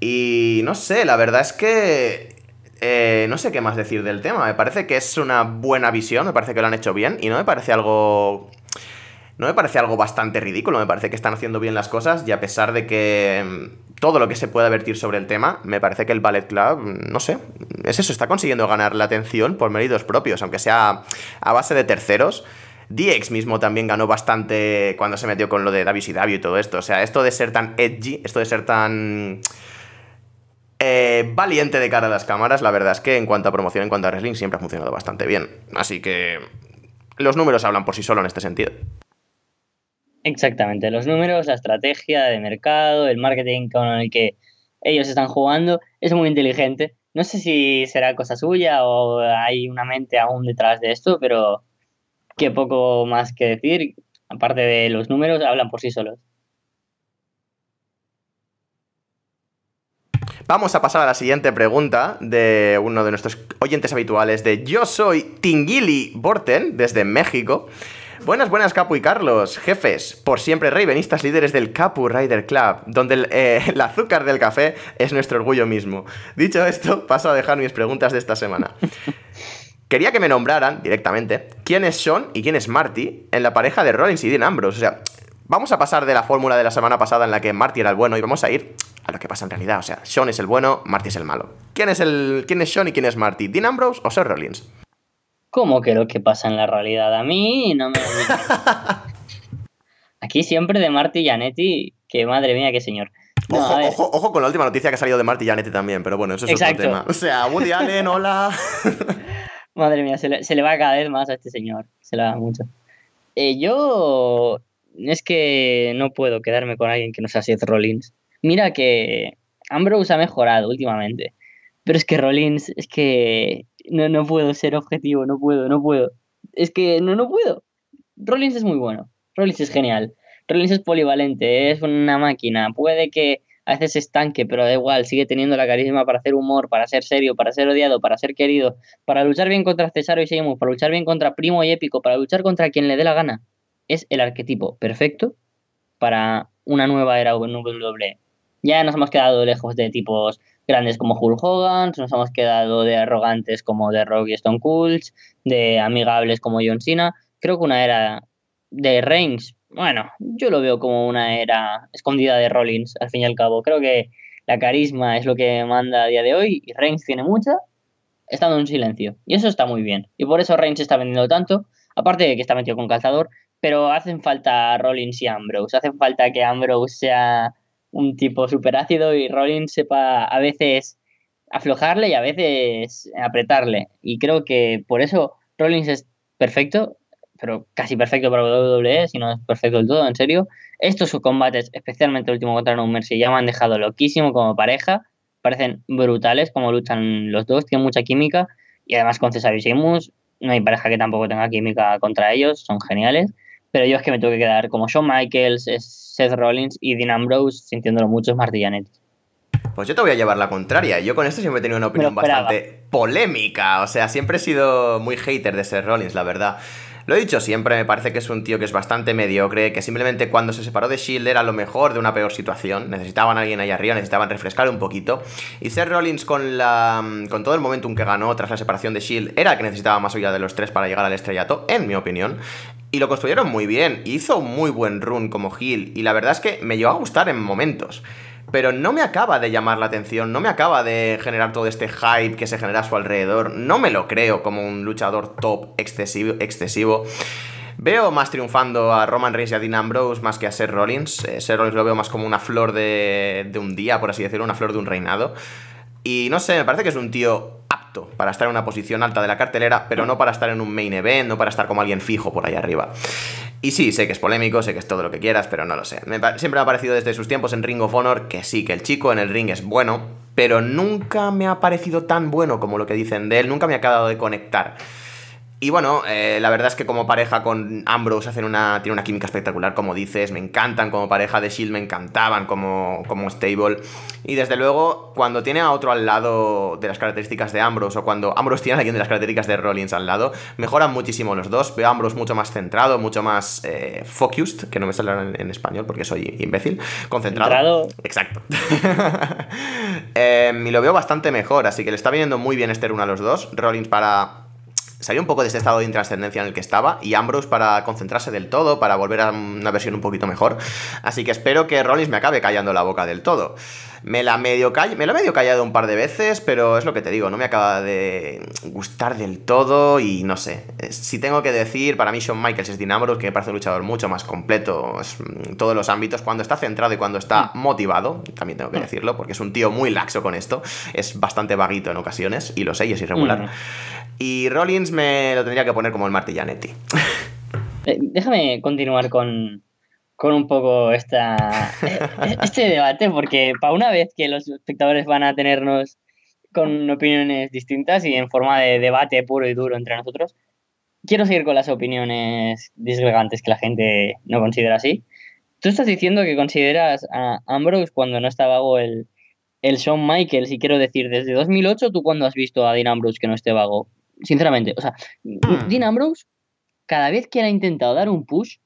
Y no sé, la verdad es que eh, no sé qué más decir del tema. Me parece que es una buena visión, me parece que lo han hecho bien y no me parece algo no me parece algo bastante ridículo, me parece que están haciendo bien las cosas y a pesar de que mm, todo lo que se pueda vertir sobre el tema, me parece que el Ballet Club, mm, no sé, es eso, está consiguiendo ganar la atención por méritos propios, aunque sea a base de terceros. DX mismo también ganó bastante cuando se metió con lo de WCW y todo esto. O sea, esto de ser tan edgy, esto de ser tan eh, valiente de cara a las cámaras, la verdad es que en cuanto a promoción, en cuanto a wrestling, siempre ha funcionado bastante bien. Así que los números hablan por sí solo en este sentido. Exactamente, los números, la estrategia de mercado, el marketing con el que ellos están jugando es muy inteligente. No sé si será cosa suya o hay una mente aún detrás de esto, pero qué poco más que decir. Aparte de los números, hablan por sí solos. Vamos a pasar a la siguiente pregunta de uno de nuestros oyentes habituales de Yo soy Tingili Borten desde México. Buenas, buenas, Capu y Carlos, jefes, por siempre reivenistas líderes del Capu Rider Club, donde eh, el, azúcar del café es nuestro orgullo mismo. Dicho esto, paso a dejar mis preguntas de esta semana. Quería que me nombraran directamente quién es Sean y quién es Marty en la pareja de Rollins y Dean Ambrose. O sea, vamos a pasar de la fórmula de la semana pasada en la que Marty era el bueno y vamos a ir a lo que pasa en realidad. O sea, Sean es el bueno, Marty es el malo. ¿Quién es, el, quién es Sean y quién es Marty? ¿Dean Ambrose o Seth Rollins? ¿Cómo que lo que pasa en la realidad? A mí no me... Aquí siempre de Marty y Janetti, que madre mía, qué señor. ojo, con la última noticia que ha salido de Marty Janetti también, pero bueno, eso es otro tema. O sea, Woody Allen, hola. madre mía, se le, va cada vez más a este señor. Se le va mucho. Eh, yo es que no puedo quedarme con alguien que no sea Seth Rollins. Mira que Ambrose ha mejorado últimamente. Pero es que Rollins, es que no, no puedo ser objetivo, no puedo, no puedo. Es que no, no puedo. Rollins es muy bueno, Rollins es genial. Rollins es polivalente, es una máquina. Puede que a veces estanque, pero da igual, sigue teniendo la carisma para hacer humor, para ser serio, para ser odiado, para ser querido, para luchar bien contra Cesaro y Sheamus, para luchar bien contra Primo y Épico, para luchar contra quien le dé la gana. Es el arquetipo perfecto para una nueva era WWE. Ya nos hemos quedado lejos de tipos grandes como Hulk Hogan, nos hemos quedado de arrogantes como The Rock y Stone Cold, de amigables como John Cena. Creo que una era de Reigns, bueno, yo lo veo como una era escondida de Rollins, al fin y al cabo. Creo que la carisma es lo que manda a día de hoy y Reigns tiene mucha. estando en silencio. Y eso está muy bien. Y por eso Reigns está vendiendo tanto, aparte de que está metido con calzador, pero hacen falta Rollins y Ambrose. Hacen falta que Ambrose sea un tipo súper ácido y Rollins sepa a veces aflojarle y a veces apretarle. Y creo que por eso Rollins es perfecto, pero casi perfecto para WWE, si no es perfecto del todo, en serio. Estos combates, especialmente el último contra No Mercy, ya me han dejado loquísimo como pareja. Parecen brutales como luchan los dos, tienen mucha química. Y además con Cesaro y no hay pareja que tampoco tenga química contra ellos, son geniales. Pero yo es que me tengo que quedar como Shawn Michaels, Seth Rollins y Dean Ambrose, sintiéndolo mucho, es Martillanetti. Pues yo te voy a llevar la contraria. Yo con esto siempre he tenido una opinión bastante polémica. O sea, siempre he sido muy hater de Seth Rollins, la verdad. Lo he dicho siempre, me parece que es un tío que es bastante mediocre, que simplemente cuando se separó de Shield era lo mejor de una peor situación. Necesitaban a alguien ahí arriba, necesitaban refrescar un poquito. Y Seth Rollins con la con todo el momentum que ganó tras la separación de Shield era el que necesitaba más allá de los tres para llegar al estrellato, en mi opinión. Y lo construyeron muy bien, hizo un muy buen run como heel, y la verdad es que me llegó a gustar en momentos pero no me acaba de llamar la atención, no me acaba de generar todo este hype que se genera a su alrededor, no me lo creo como un luchador top excesivo. excesivo. Veo más triunfando a Roman Reigns y a Dean Ambrose más que a Seth Rollins. Eh, Seth Rollins lo veo más como una flor de, de un día, por así decirlo, una flor de un reinado. Y no sé, me parece que es un tío apto para estar en una posición alta de la cartelera, pero no para estar en un main event, no para estar como alguien fijo por ahí arriba. Y sí, sé que es polémico, sé que es todo lo que quieras, pero no lo sé. Siempre me ha parecido desde sus tiempos en Ring of Honor que sí, que el chico en el ring es bueno, pero nunca me ha parecido tan bueno como lo que dicen de él, nunca me ha acabado de conectar. Y bueno, eh, la verdad es que como pareja con Ambrose hacen una, tiene una química espectacular, como dices, me encantan como pareja de Shield, me encantaban como, como stable. Y desde luego, cuando tiene a otro al lado de las características de Ambrose, o cuando Ambrose tiene a alguien de las características de Rollins al lado, mejoran muchísimo los dos. Veo a Ambrose mucho más centrado, mucho más eh, focused, que no me sale en, en español porque soy imbécil, concentrado. Centrado. Exacto. Em, y lo veo bastante mejor, así que le está viniendo muy bien este run a los dos. Rollins para salir un poco de este estado de intrascendencia en el que estaba y Ambrose para concentrarse del todo, para volver a una versión un poquito mejor. Así que espero que Rollins me acabe callando la boca del todo. Me la medio call- me he medio callado un par de veces, pero es lo que te digo, no me acaba de gustar del todo y no sé. Eh, Si tengo que decir, para mí Shawn Michaels es Dean Ambrose, que me parece un luchador mucho más completo es, mm, en todos los ámbitos, cuando está centrado y cuando está motivado, también tengo que decirlo, porque es un tío muy laxo con esto, es bastante vaguito en ocasiones, y lo sé, y es irregular. Mm. Y Rollins me lo tendría que poner como el Martillanetti. Eh, déjame continuar con, con un poco esta, eh, este debate, porque para una vez que los espectadores van a tenernos con opiniones distintas y en forma de debate puro y duro entre nosotros, quiero seguir con las opiniones disgregantes que la gente no considera así. Tú estás diciendo que consideras a Ambrose cuando no está vago el, el Shawn Michaels, y quiero decir, desde 2008, ¿tú cuándo has visto a Dean Ambrose que no esté vago? Sinceramente, o sea, Dean Ambrose, cada vez que él ha intentado dar un push,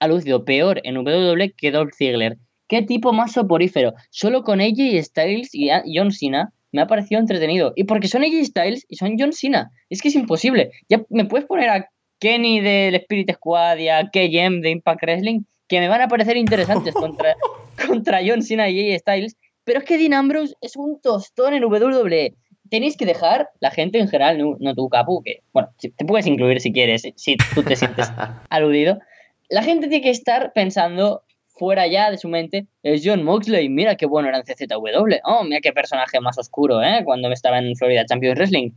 ha lucido peor en WWE que Dolph Ziggler. ¿Qué tipo más soporífero? Solo con AJ Styles y John Cena me ha parecido entretenido. Y porque son AJ Styles y son John Cena. Es que es imposible. Ya me puedes poner a Kenny del Spirit Squad y a KM de Impact Wrestling que me van a parecer interesantes contra, contra John Cena y AJ Styles. Pero es que Dean Ambrose es un tostón en WWE. Tenéis que dejar, la gente en general, no, no tú, Capu, que, bueno, te puedes incluir si quieres, si tú te sientes aludido. La gente tiene que estar pensando fuera ya de su mente, es John Moxley, mira qué bueno era en CZW, oh, mira qué personaje más oscuro, ¿eh? Cuando estaba en Florida Champions Wrestling.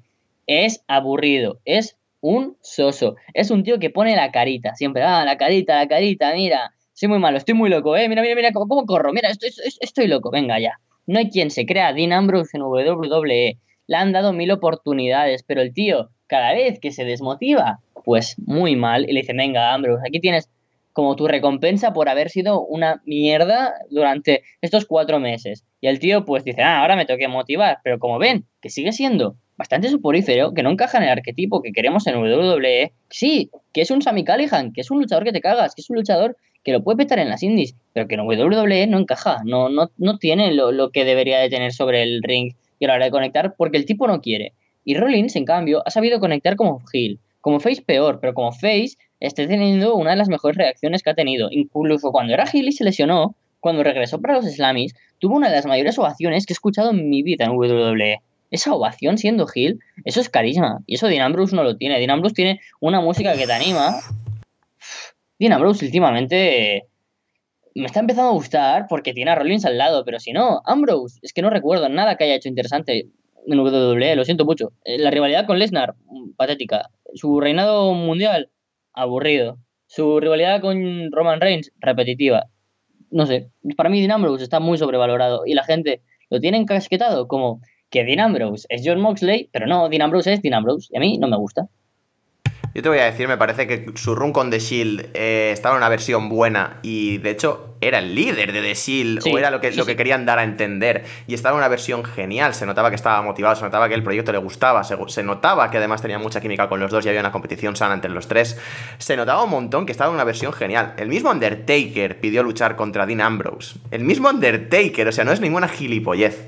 Es aburrido, es un soso, es un tío que pone la carita, siempre, ah, la carita, la carita, mira, soy muy malo, estoy muy loco, ¿eh? Mira, mira, mira cómo, cómo corro, mira, estoy, estoy, estoy loco, venga ya. No hay quien se crea Dean Ambrose en WWE. Le han dado mil oportunidades, pero el tío, cada vez que se desmotiva, pues muy mal, y le dicen, venga, Ambrose, aquí tienes como tu recompensa por haber sido una mierda durante estos cuatro meses. Y el tío pues dice, ah, ahora me tengo que motivar, pero como ven, que sigue siendo bastante suporífero, que no encaja en el arquetipo que queremos en WWE, sí, que es un Sami Callihan, que es un luchador que te cagas, que es un luchador que lo puede petar en las indies, pero que en WWE no encaja, no, no, no tiene lo, lo que debería de tener sobre el ring y a la hora de conectar, porque el tipo no quiere. Y Rollins, en cambio, ha sabido conectar como heel, como face peor, pero como face está teniendo una de las mejores reacciones que ha tenido. Incluso cuando era heel y se lesionó, cuando regresó para los Slammies, tuvo una de las mayores ovaciones que he escuchado en mi vida en WWE. esa ovación siendo Gil, eso es carisma. Y eso Dean Ambrose no lo tiene. Dean Ambrose tiene una música que te anima. Dean Ambrose últimamente me está empezando a gustar porque tiene a Rollins al lado, pero si no, Ambrose, es que no recuerdo nada que haya hecho interesante en WWE, lo siento mucho. Eh, La rivalidad con Lesnar, patética. Su reinado mundial, aburrido. Su rivalidad con Roman Reigns, repetitiva. No sé, para mí Dean Ambrose está muy sobrevalorado y la gente lo tiene encasquetado como que Dean Ambrose es John Moxley, pero no, Dean Ambrose es Dean Ambrose y a mí no me gusta. Yo te voy a decir, me parece que su run con The Shield eh, estaba en una versión buena y de hecho era el líder de The Shield Sí, o era lo que, sí, lo que querían dar a entender y estaba en una versión genial, se notaba que estaba motivado, se notaba que el proyecto le gustaba, se, se notaba que además tenía mucha química con los dos y había una competición sana entre los tres, se notaba un montón que estaba en una versión genial. El mismo Undertaker pidió luchar contra Dean Ambrose, el mismo Undertaker, o sea, no es ninguna gilipollez.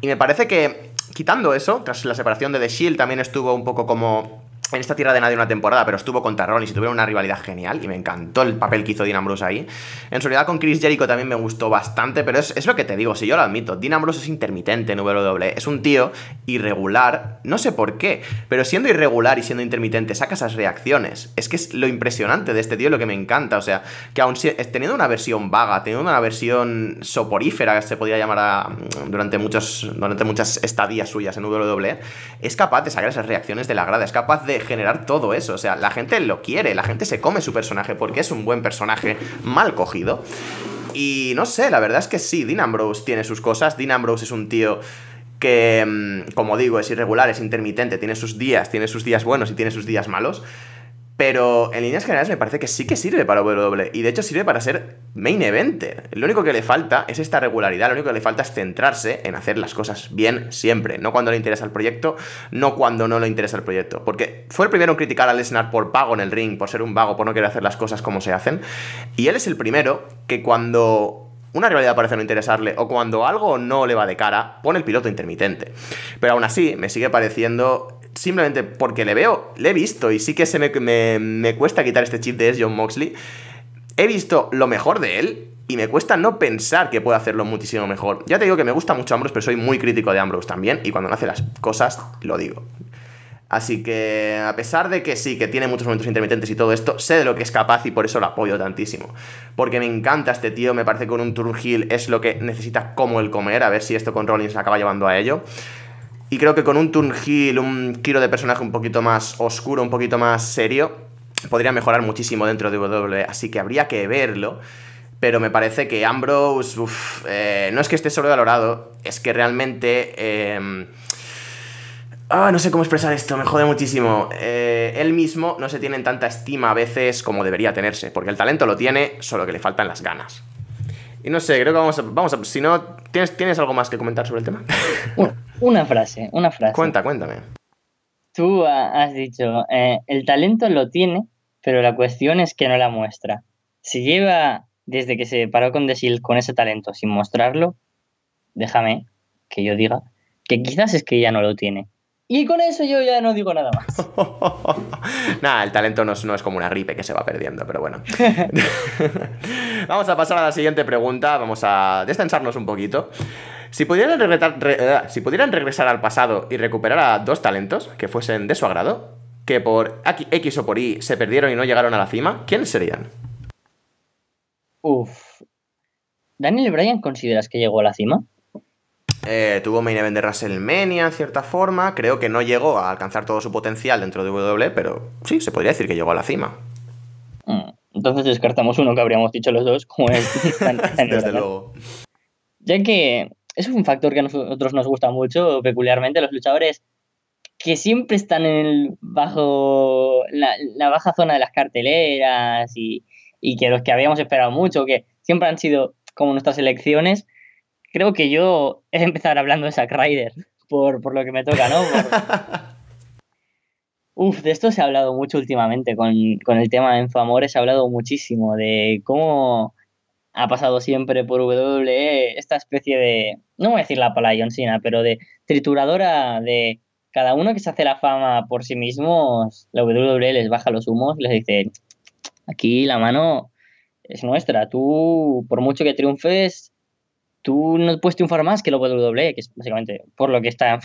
Y me parece que, quitando eso, tras la separación de The Shield, también estuvo un poco como en esta tierra de nadie una temporada, pero estuvo contra Rollins y tuvieron una rivalidad genial y me encantó el papel que hizo Dean Ambrose ahí. En su realidad con Chris Jericho también me gustó bastante, pero es, es lo que te digo, si yo lo admito, Dean Ambrose es intermitente en WWE, es un tío irregular, no sé por qué, pero siendo irregular y siendo intermitente saca esas reacciones. Es que es lo impresionante de este tío, lo que me encanta, o sea, que aun si- teniendo una versión vaga, teniendo una versión soporífera, se podría llamar a- durante, muchos, durante muchas estadías suyas en WWE, es capaz de sacar esas reacciones de la grada, es capaz de generar todo eso, o sea, la gente lo quiere, la gente se come su personaje porque es un buen personaje mal cogido. Y no sé, la verdad es que sí, Dean Ambrose tiene sus cosas, Dean Ambrose es un tío que, mm, como digo, es irregular, es intermitente, tiene sus días, tiene sus días buenos y tiene sus días malos. Pero en líneas generales me parece que sí que sirve para WWE. Y de hecho sirve para ser main eventer. Lo único que le falta es esta regularidad. Lo único que le falta es centrarse en hacer las cosas bien siempre. No cuando le interesa el proyecto, no cuando no le interesa el proyecto. Porque fue el primero en criticar a Lesnar por pago en el ring, por ser un vago, por no querer hacer las cosas como se hacen. Y él es el primero que cuando una rivalidad parece no interesarle o cuando algo no le va de cara, pone el piloto intermitente. Pero aún así, me sigue pareciendo simplemente porque le veo, le he visto y sí que se me, me- me cuesta quitar este chip de John Moxley. He visto lo mejor de él y me cuesta no pensar que puede hacerlo muchísimo mejor. Ya te digo que me gusta mucho Ambrose, pero soy muy crítico de Ambrose también y cuando no hace las cosas lo digo. Así que, a pesar de que sí, que tiene muchos momentos intermitentes y todo esto, sé de lo que es capaz y por eso lo apoyo tantísimo. Porque me encanta este tío, me parece que con un turn es lo que necesita como el comer, a ver si esto con Rollins acaba llevando a ello. Y creo que con un turn heel, un giro de personaje un poquito más oscuro, un poquito más serio, podría mejorar muchísimo dentro de WWE. Así que habría que verlo. Pero me parece que Ambrose, uf, eh, no es que esté sobrevalorado, es que realmente... eh, Ah, no sé cómo expresar esto, me jode muchísimo. Eh, él mismo no se tiene en tanta estima a veces como debería tenerse, porque el talento lo tiene, solo que le faltan las ganas. Y no sé, creo que vamos a... Vamos a si no, ¿tienes, ¿tienes algo más que comentar sobre el tema? Una, una frase, una frase. Cuenta, cuéntame. Tú ha- has dicho, eh, el talento lo tiene, pero la cuestión es que no la muestra. Si lleva desde que se paró con Shield con ese talento sin mostrarlo, déjame que yo diga que quizás es que ya no lo tiene. Y con eso yo ya no digo nada más. Nada, el talento no es, no es como una gripe que se va perdiendo, pero bueno. vamos a pasar a la siguiente pregunta, vamos a destensarnos un poquito. Si pudieran, regretar- re- eh, si pudieran regresar al pasado y recuperar a dos talentos que fuesen de su agrado, que por X o por Y se perdieron y no llegaron a la cima, ¿quiénes serían? Uf. ¿Daniel Bryan consideras que llegó a la cima? Eh, tuvo main event de WrestleMania en cierta forma, creo que no llegó a alcanzar todo su potencial dentro de WWE, pero sí, se podría decir que llegó a la cima. Mm, Entonces descartamos uno que habríamos dicho los dos, como es Desde luego. ya que eso es un factor que a nosotros nos gusta mucho, peculiarmente, los luchadores que siempre están en el bajo la, la baja zona de las carteleras y, y que los que habíamos esperado mucho, que siempre han sido como nuestras elecciones, creo que yo he de empezar hablando de Zack Ryder, por, por lo que me toca, ¿no? Por- Uf, de esto se ha hablado mucho últimamente con, con el tema de Enfamores, se ha hablado muchísimo de cómo ha pasado siempre por WWE esta especie de, no voy a decir la palabra John Cena, pero de trituradora de cada uno que se hace la fama por sí mismos, la WWE les baja los humos y les dice, aquí la mano es nuestra, tú por mucho que triunfes, tú no puedes triunfar más que la WWE, que es básicamente por lo que está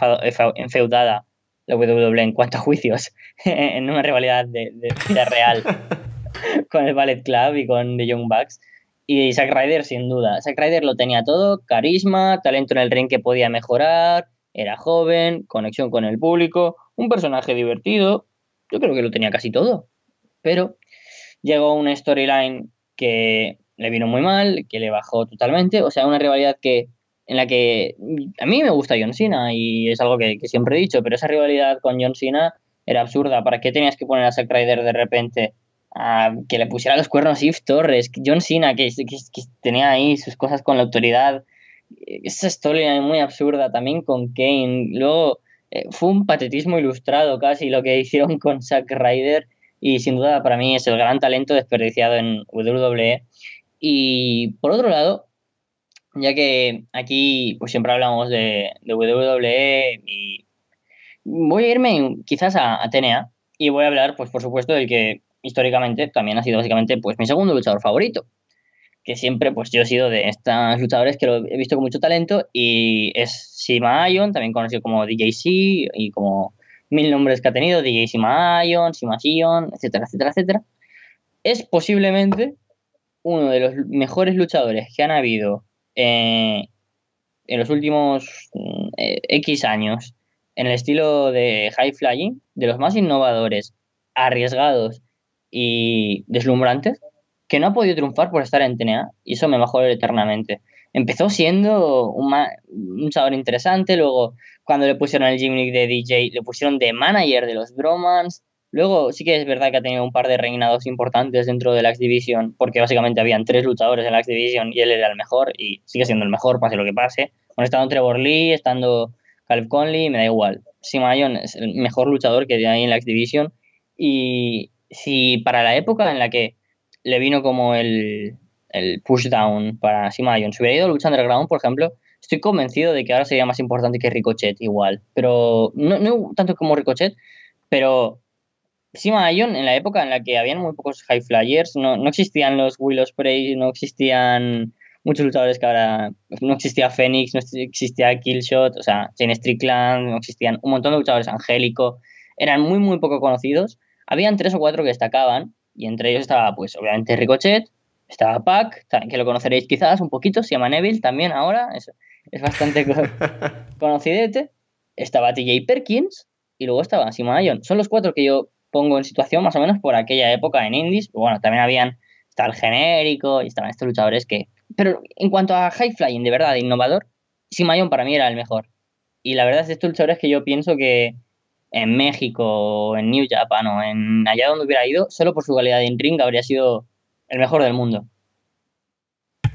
enfeudada la WWE en cuanto a juicios, en una rivalidad de, de vida real con el Ballet Club y con The Young Bucks. Y Zack Ryder, sin duda. Zack Ryder lo tenía todo: carisma, talento en el ring que podía mejorar, era joven, conexión con el público, un personaje divertido. Yo creo que lo tenía casi todo. Pero llegó una storyline que le vino muy mal, que le bajó totalmente. O sea, una rivalidad que en la que a mí me gusta John Cena y es algo que, que siempre he dicho, pero esa rivalidad con John Cena era absurda. ¿Para qué tenías que poner a Zack Ryder de repente a que le pusiera los cuernos Eve Torres? John Cena, que, que- que tenía ahí sus cosas con la autoridad. Esa storyline muy absurda también con Kane. Luego eh, fue un patetismo ilustrado casi lo que hicieron con Zack Ryder y sin duda para mí es el gran talento desperdiciado en WWE. Y por otro lado, ya que aquí pues siempre hablamos de, de WWE y voy a irme quizás a, a TNA y voy a hablar pues por supuesto del que históricamente también ha sido básicamente pues mi segundo luchador favorito que siempre pues yo he sido de estos luchadores que lo he visto con mucho talento y es Sima Ion, también conocido como DJC y como mil nombres que ha tenido, DJ Sima Ion, Sima Sion, etcétera, etcétera, etcétera. Es posiblemente uno de los mejores luchadores que han habido eh, en los últimos mm, X años en el estilo de high flying, de los más innovadores, arriesgados y deslumbrantes, que no ha podido triunfar por estar en TNA y eso me va a joder eternamente. Empezó siendo un, un luchador interesante, luego cuando le pusieron el gimmick de DJ, le pusieron de manager de los Bromans. Luego sí que es verdad que ha tenido un par de reinados importantes dentro de la X Division, porque básicamente habían tres luchadores en la X Division y él era el mejor y sigue siendo el mejor, pase lo que pase. Bueno, estando Trevor Lee, estando Caleb Conley, me da igual. Simayon es el mejor luchador que hay en la X Division y si para la época en la que le vino como el, el pushdown para Simayon, si hubiera ido a lucha underground, por ejemplo, estoy convencido de que ahora sería más importante que Ricochet igual. Pero no, no tanto como Ricochet, pero Sima Ion en la época en la que habían muy pocos high flyers, no, no existían los Will Ospreay, no existían muchos luchadores que ahora no existía Phoenix, no existía Killshot, o sea, Shane Strickland, no existían un montón de luchadores angélico, eran muy muy poco conocidos. Habían tres o cuatro que destacaban y entre ellos estaba pues obviamente Ricochet, estaba Pac, que lo conoceréis quizás un poquito, se llama Neville también ahora, es, es bastante co- conocidete. Estaba TJ Perkins y luego estaba Sima Ion. Son los cuatro que yo pongo en situación más o menos por aquella época en Indies. Bueno, también habían, estaba el genérico y estaban estos luchadores que... Pero en cuanto a high flying, de verdad, de innovador, Sima Ion para mí era el mejor. Y la verdad es de estos luchadores que yo pienso que en México, en New Japan o en allá donde hubiera ido, solo por su calidad de in-ring habría sido el mejor del mundo.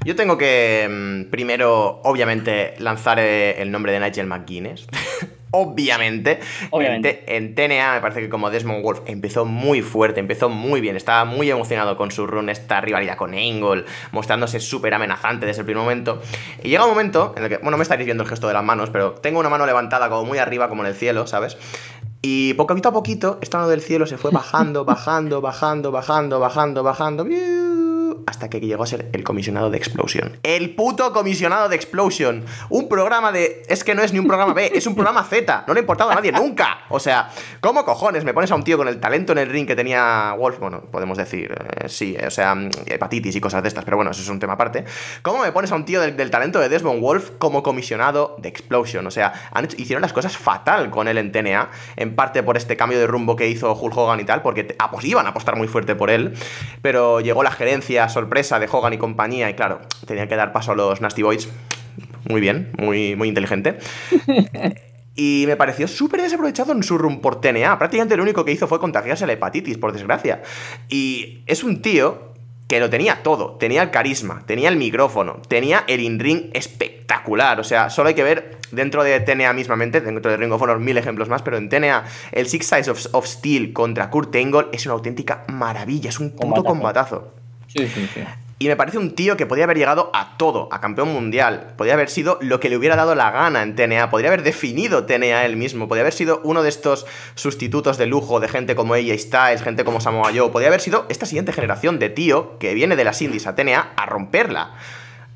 Yo tengo que mm, primero, obviamente, lanzar eh, el nombre de Nigel McGuinness. obviamente. Obviamente. En, TNA me parece que como Desmond Wolf empezó muy fuerte, empezó muy bien, estaba muy emocionado con su run, esta rivalidad con Angle, mostrándose súper amenazante desde el primer momento. Y llega un momento en el que, bueno, me estaréis viendo el gesto de las manos, pero tengo una mano levantada como muy arriba, como en el cielo, ¿sabes? Y poquito a poquito, esta mano del cielo se fue bajando, bajando, bajando, bajando, bajando, bajando, ¡biu! Hasta que llegó a ser el comisionado de Explosion. El puto comisionado de Explosion. Un programa de... Es que no es ni un programa B, es un programa Z. No le ha importado a nadie nunca. O sea, ¿cómo cojones me pones a un tío con el talento en el ring que tenía Wolf? Bueno, podemos decir, eh, sí, o sea, mm, hepatitis y cosas de estas, pero bueno, eso es un tema aparte. ¿Cómo me pones a un tío del, talento de Desmond Wolf como comisionado de Explosion? O sea, han hecho- hicieron las cosas fatal con él en TNA, en parte por este cambio de rumbo que hizo Hulk Hogan y tal, porque ah, pues iban a apostar muy fuerte por él, pero llegó la gerencia sorpresa de Hogan y compañía y claro, tenían que dar paso a los Nasty Boys. Muy bien, muy, muy inteligente. Y me pareció súper desaprovechado en su run por TNA. Prácticamente lo único que hizo fue contagiarse la hepatitis, por desgracia. Y es un tío que lo tenía todo. Tenía el carisma, tenía el micrófono, tenía el in-ring espectacular. O sea, solo hay que ver dentro de TNA mismamente, dentro de Ring of Honor mil ejemplos más, pero en TNA el Six Sides of, of Steel contra Kurt Angle es una auténtica maravilla. Es un puto Combatazo. combatazo. Sí. Y me parece un tío que podía haber llegado a todo, a campeón mundial. Podía haber sido lo que le hubiera dado la gana en TNA. Podría haber definido TNA él mismo. Podría haber sido uno de estos sustitutos de lujo de gente como AJ Styles, gente como Samoa Joe. Podría haber sido esta siguiente generación de tío que viene de las indies a TNA a romperla.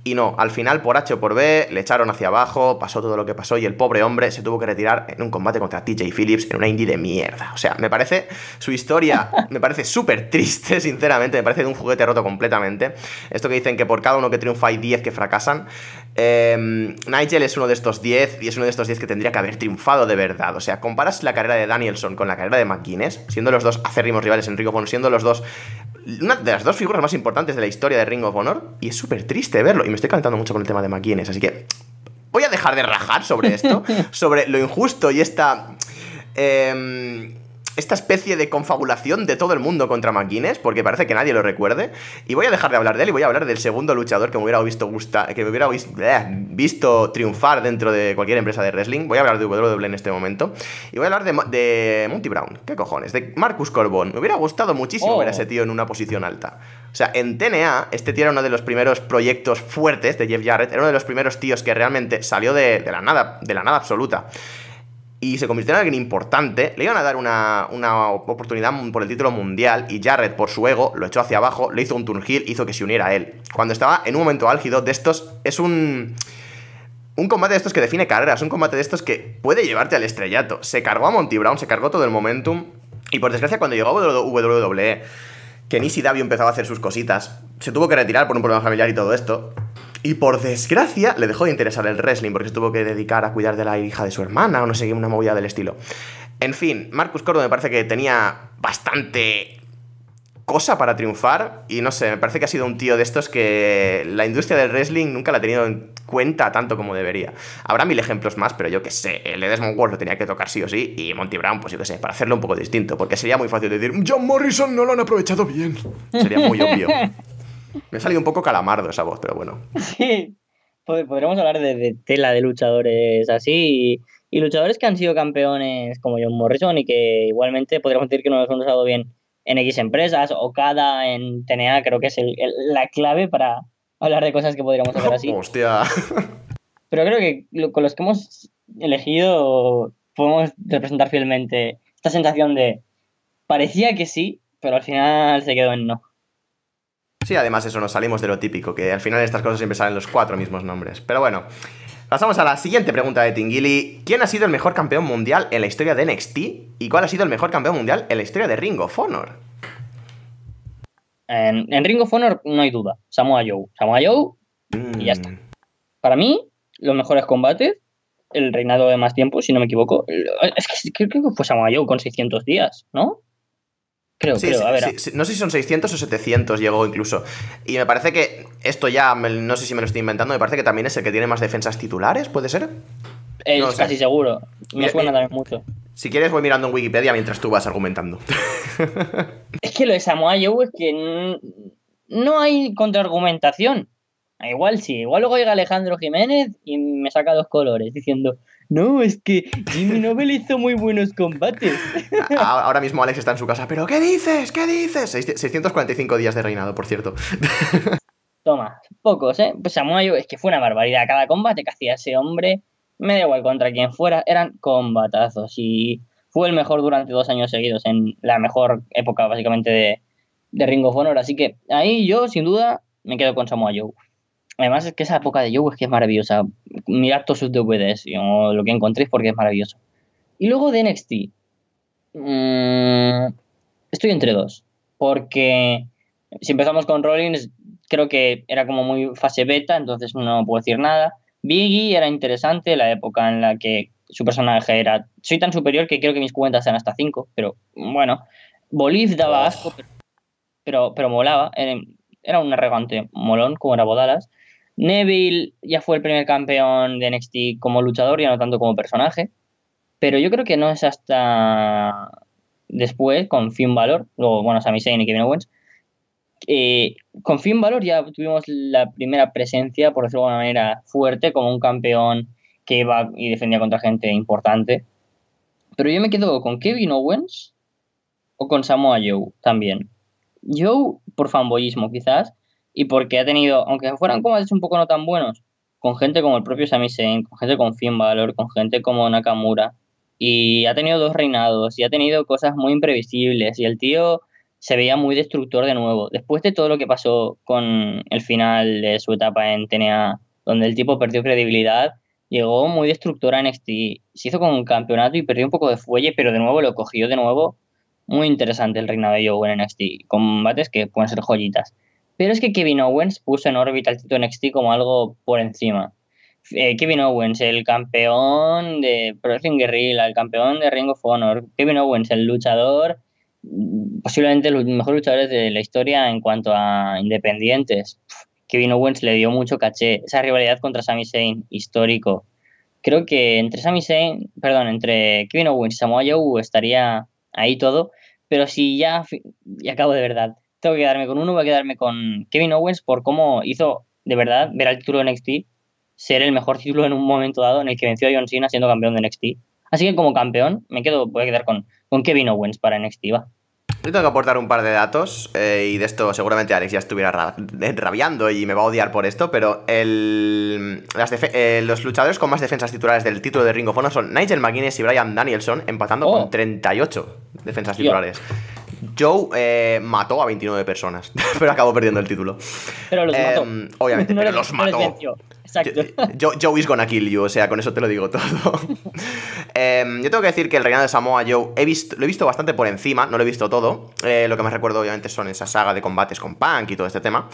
Y no, al final, por H o por B, le echaron hacia abajo, pasó todo lo que pasó y el pobre hombre se tuvo que retirar en un combate contra TJ Phillips en una indie de mierda. O sea, me parece su historia, me parece súper triste, sinceramente, me parece de un juguete roto completamente. Esto que dicen que por cada uno que triunfa hay 10 que fracasan. Eh, Nigel es uno de estos 10 y es uno de estos 10 que tendría que haber triunfado de verdad. O sea, comparas la carrera de Danielson con la carrera de McGuinness, siendo los dos acérrimos rivales en Ring of Honor, siendo los dos una de las dos figuras más importantes de la historia de Ring of Honor, y es súper triste verlo. Y me estoy calentando mucho con el tema de McGuinness, así que voy a dejar de rajar sobre esto, sobre lo injusto y esta. Eh, esta especie de confabulación de todo el mundo contra McGuinness, porque parece que nadie lo recuerde. Y voy a dejar de hablar de él y voy a hablar del segundo luchador que me hubiera visto, gusta, que me hubiera visto triunfar dentro de cualquier empresa de wrestling. Voy a hablar de WWE en este momento. Y voy a hablar de, de Monty Brown. ¿Qué cojones? De Marcus Corbón. Me hubiera gustado muchísimo ver a ese tío en una posición alta. O sea, en TNA, este tío era uno de los primeros proyectos fuertes de Jeff Jarrett. Era uno de los primeros tíos que realmente salió de, de la nada, de la nada absoluta y se convirtió en alguien importante, le iban a dar una, una, oportunidad por el título mundial y Jarrett, por su ego, lo echó hacia abajo, le hizo un turn hizo que se uniera a él. Cuando estaba en un momento álgido de estos, es un... Un combate de estos que define carreras, un combate de estos que puede llevarte al estrellato. Se cargó a Monty Brown, se cargó todo el momentum. Y por desgracia, cuando llegó a WWE, que Nisi Davio empezaba a hacer sus cositas, se tuvo que retirar por un problema familiar y todo esto. Y por desgracia le dejó de interesar el wrestling porque se tuvo que dedicar a cuidar de la hija de su hermana o no sé, una movida del estilo. En fin, Marcus Cordo me parece que tenía bastante cosa para triunfar y no sé, me parece que ha sido un tío de estos que la industria del wrestling nunca la ha tenido en cuenta tanto como debería. Habrá mil ejemplos más, pero yo que sé, el de Desmond Ward lo tenía que tocar sí o sí y Monty Brown, pues yo que sé, para hacerlo un poco distinto, porque sería muy fácil decir, John Morrison no lo han aprovechado bien. Sería muy obvio. Me ha salido un poco calamardo esa voz, pero bueno. Sí, podríamos hablar de, tela de luchadores así y, luchadores que han sido campeones como John Morrison y que igualmente podríamos decir que no los han usado bien en X empresas o cada en TNA, creo que es la clave para hablar de cosas que podríamos hacer así. Hostia. Pero creo que con los que hemos elegido podemos representar fielmente esta sensación de parecía que sí, pero al final se quedó en no. Sí, además eso, nos salimos de lo típico, que al final estas cosas siempre salen los cuatro mismos nombres. Pero bueno, pasamos a la siguiente pregunta de Tingili. ¿Quién ha sido el mejor campeón mundial en la historia de NXT? ¿Y cuál ha sido el mejor campeón mundial en la historia de Ring of Honor? En, Ring of Honor no hay duda. Samoa Joe. Samoa Joe y ya está. Mm. Para mí, los mejores combates, el reinado de más tiempo, si no me equivoco. Es que creo que fue Samoa Joe con 600 días, ¿no? Creo, creo, a ver. no sé si son 600 o 700 llegó incluso. Y me parece que esto ya, no sé si me lo estoy inventando, me parece que también es el que tiene más defensas titulares, ¿puede ser? Es casi seguro. Me suena también mucho. Si quieres voy mirando en Wikipedia mientras tú vas argumentando. es que lo de Samoa Joe es que no hay contraargumentación. Igual sí, igual luego llega Alejandro Jiménez y me saca dos colores diciendo, no, es que Jimmy Nobel hizo muy buenos combates. Ahora mismo Alex está en su casa, pero ¿qué dices? ¿Qué dices? 645 días de reinado, por cierto. Toma, pocos, ¿eh? Pues Samoa es que fue una barbaridad. Cada combate que hacía ese hombre, me da igual contra quien fuera, eran combatazos. Y fue el mejor durante dos años seguidos, en la mejor época, básicamente, de, de Ring of Honor. Así que ahí yo, sin duda, me quedo con Samoa Joe. Además es que esa época de Joe es que es maravillosa. Mirar todos sus DVDs o lo que encontréis porque es maravilloso. Y luego de NXT. Mmm, estoy entre dos. Porque si empezamos con Rollins, creo que era como muy fase beta, entonces no puedo decir nada. Biggie era interesante, la época en la que su personaje era. Soy tan superior que creo que mis cuentas eran hasta 5, pero bueno. Bolív daba asco, pero, pero, molaba. Era, era un arrogante molón, como era Bodalas. Neville ya fue el primer campeón de NXT como luchador, ya no tanto como personaje. Pero yo creo que no es hasta después, con Finn Balor, luego, bueno, Sami Zayn y Kevin Owens. Eh, con Finn Balor ya tuvimos la primera presencia, por decirlo de alguna manera, fuerte, como un campeón que iba y defendía contra gente importante. Pero yo me quedo con Kevin Owens o con Samoa Joe también. Joe, por fanboyismo quizás, y porque ha tenido, aunque fueran combates un poco no tan buenos, con gente como el propio Sami Zayn, con gente con Finn Balor, con gente como Nakamura, y ha tenido dos reinados, y ha tenido cosas muy imprevisibles, y el tío se veía muy destructor de nuevo. Después de todo lo que pasó con el final de su etapa en TNA, donde el tipo perdió credibilidad, llegó muy destructor a NXT. Se hizo con un campeonato y perdió un poco de fuelle, pero de nuevo lo cogió de nuevo. Muy interesante el reinado de Joe en NXT. Combates que pueden ser joyitas. Pero es que Kevin Owens puso en órbita el título NXT como algo por encima. Eh, Kevin Owens, el campeón de Pro Wrestling Guerrilla, el campeón de Ring of Honor. Kevin Owens, el luchador posiblemente los mejores luchadores de la historia en cuanto a independientes. Kevin Owens le dio mucho caché. Esa rivalidad contra Sami Zayn, histórico. Creo que entre Sami Zayn, perdón, entre Kevin Owens y Samoa Joe estaría ahí todo. Pero si ya, y acabo de verdad, tengo que quedarme con uno, voy a quedarme con Kevin Owens por cómo hizo de verdad ver al título de NXT ser el mejor título en un momento dado en el que venció a John Cena siendo campeón de NXT. Así que como campeón me quedo, voy a quedar con, con Kevin Owens para NXT. Va. Yo tengo que aportar un par de datos eh, y de esto seguramente Alex ya estuviera rabiando y me va a odiar por esto, pero el, eh, los luchadores con más defensas titulares del título de Ring of Honor son Nigel McGuinness y Brian Danielson empatando con 38 defensas titulares. Joe eh, mató a 29 personas, pero acabó perdiendo el título. Pero los mató. Obviamente, pero los mató. Joe is gonna kill you, o sea, con eso te lo digo todo. Em, yo tengo que decir que el reinado de Samoa Joe he visto, lo he visto bastante por encima, no lo he visto todo. Eh, lo que más recuerdo, obviamente, son esa saga de combates con Punk y todo este tema.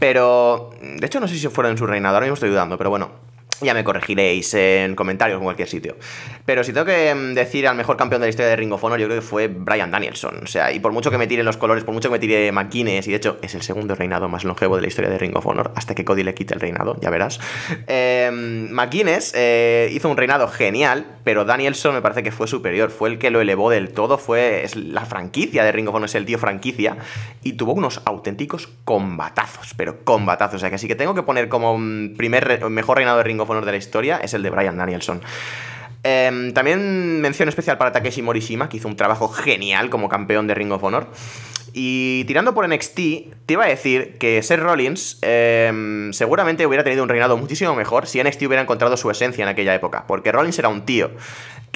Pero, de hecho, no sé si fueron en su reinado, ahora mismo estoy dudando, pero bueno. Ya me corregiréis en comentarios en cualquier sitio. Pero si tengo que mm, decir al mejor campeón de la historia de Ring of Honor, yo creo que fue Brian Danielson. O sea, y por mucho que me tire los colores, por mucho que me tire McGuinness, y de hecho es el segundo reinado más longevo de la historia de Ring of Honor, hasta que Cody le quite el reinado, ya verás. McGuinness eh, hizo un reinado genial, pero Danielson me parece que fue superior. Fue el que lo elevó del todo, fue la franquicia de Ring of Honor, es el tío franquicia, y tuvo unos auténticos combatazos, pero combatazos. O sea, que sí que tengo que poner como primer mejor reinado de Ring of de la historia es el de Brian Danielson. Em, también mención especial para Takeshi Morishima, que hizo un trabajo genial como campeón de Ring of Honor. Y tirando por NXT, te iba a decir que Seth Rollins em, seguramente hubiera tenido un reinado muchísimo mejor si NXT hubiera encontrado su esencia en aquella época. Porque Rollins era un tío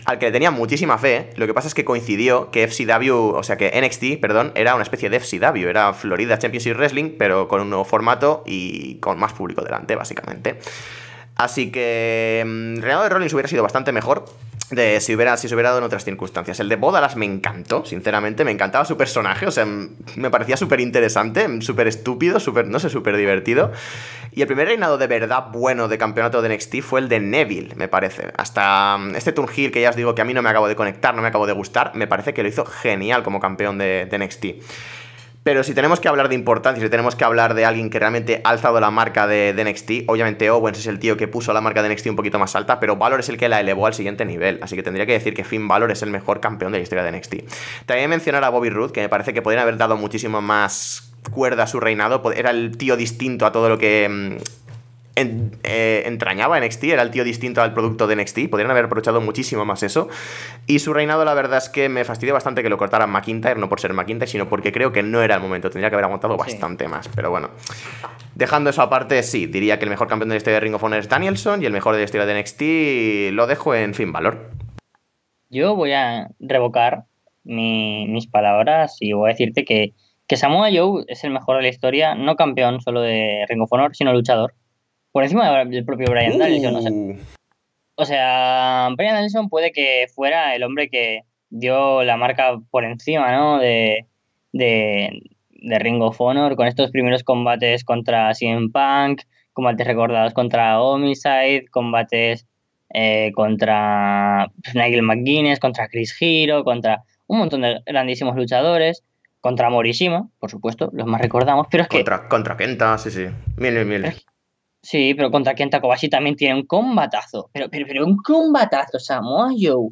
al que le tenía muchísima fe. Lo que pasa es que coincidió que FCW, o sea que NXT, perdón, era una especie de FCW. Era Florida Championship Wrestling, pero con un nuevo formato y con más público delante, básicamente. Así que el mm, reinado de Rollins hubiera sido bastante mejor de si, hubiera, si se hubiera dado en otras circunstancias. El de Bodalas me encantó, sinceramente, me encantaba su personaje, o sea, me parecía súper interesante, súper estúpido, súper, no sé, súper divertido. Y el primer reinado de verdad bueno de campeonato de NXT fue el de Neville, me parece. Hasta mm, este Turn que ya os digo que a mí no me acabo de conectar, no me acabo de gustar, me parece que lo hizo genial como campeón de, de NXT. Pero si tenemos que hablar de importancia, si tenemos que hablar de alguien que realmente ha alzado la marca de, NXT, obviamente Owens es el tío que puso la marca de NXT un poquito más alta, pero Valor es el que la elevó al siguiente nivel. Así que tendría que decir que Finn Valor es el mejor campeón de la historia de NXT. También mencionar a Bobby Roode, que me parece que podrían haber dado muchísimo más cuerda a su reinado. Era el tío distinto a todo lo que mm, eh, entrañaba NXT, era el tío distinto al producto de NXT, podrían haber aprovechado muchísimo más eso. Y su reinado, la verdad es que me fastidió bastante que lo cortaran McIntyre, no por ser McIntyre, sino porque creo que no era el momento, tendría que haber aguantado bastante más, pero bueno. Dejando eso aparte, sí, diría que el mejor campeón de la historia de Ring of Honor es Danielson y el mejor de la historia de NXT lo dejo en fin valor. Yo voy a revocar mis palabras y voy a decirte que, que Samoa Joe es el mejor de la historia, no campeón solo de Ring of Honor, sino luchador por encima del propio Brian uh. Danielson. O sea, Brian Danielson puede que fuera el hombre que dio la marca por encima, ¿no? De, de, de Ring of Honor, con estos primeros combates contra CM Punk, combates recordados contra Homicide, combates eh, contra Nigel McGuinness, contra Chris Hero, contra un montón de grandísimos luchadores, contra Morishima, por supuesto, los más recordamos, pero es que... Contra, Kenta, sí, sí, mil y mil. Sí, pero contra Kenta Kobashi también tiene un combatazo. Pero, pero, pero un combatazo, Samoa Joe.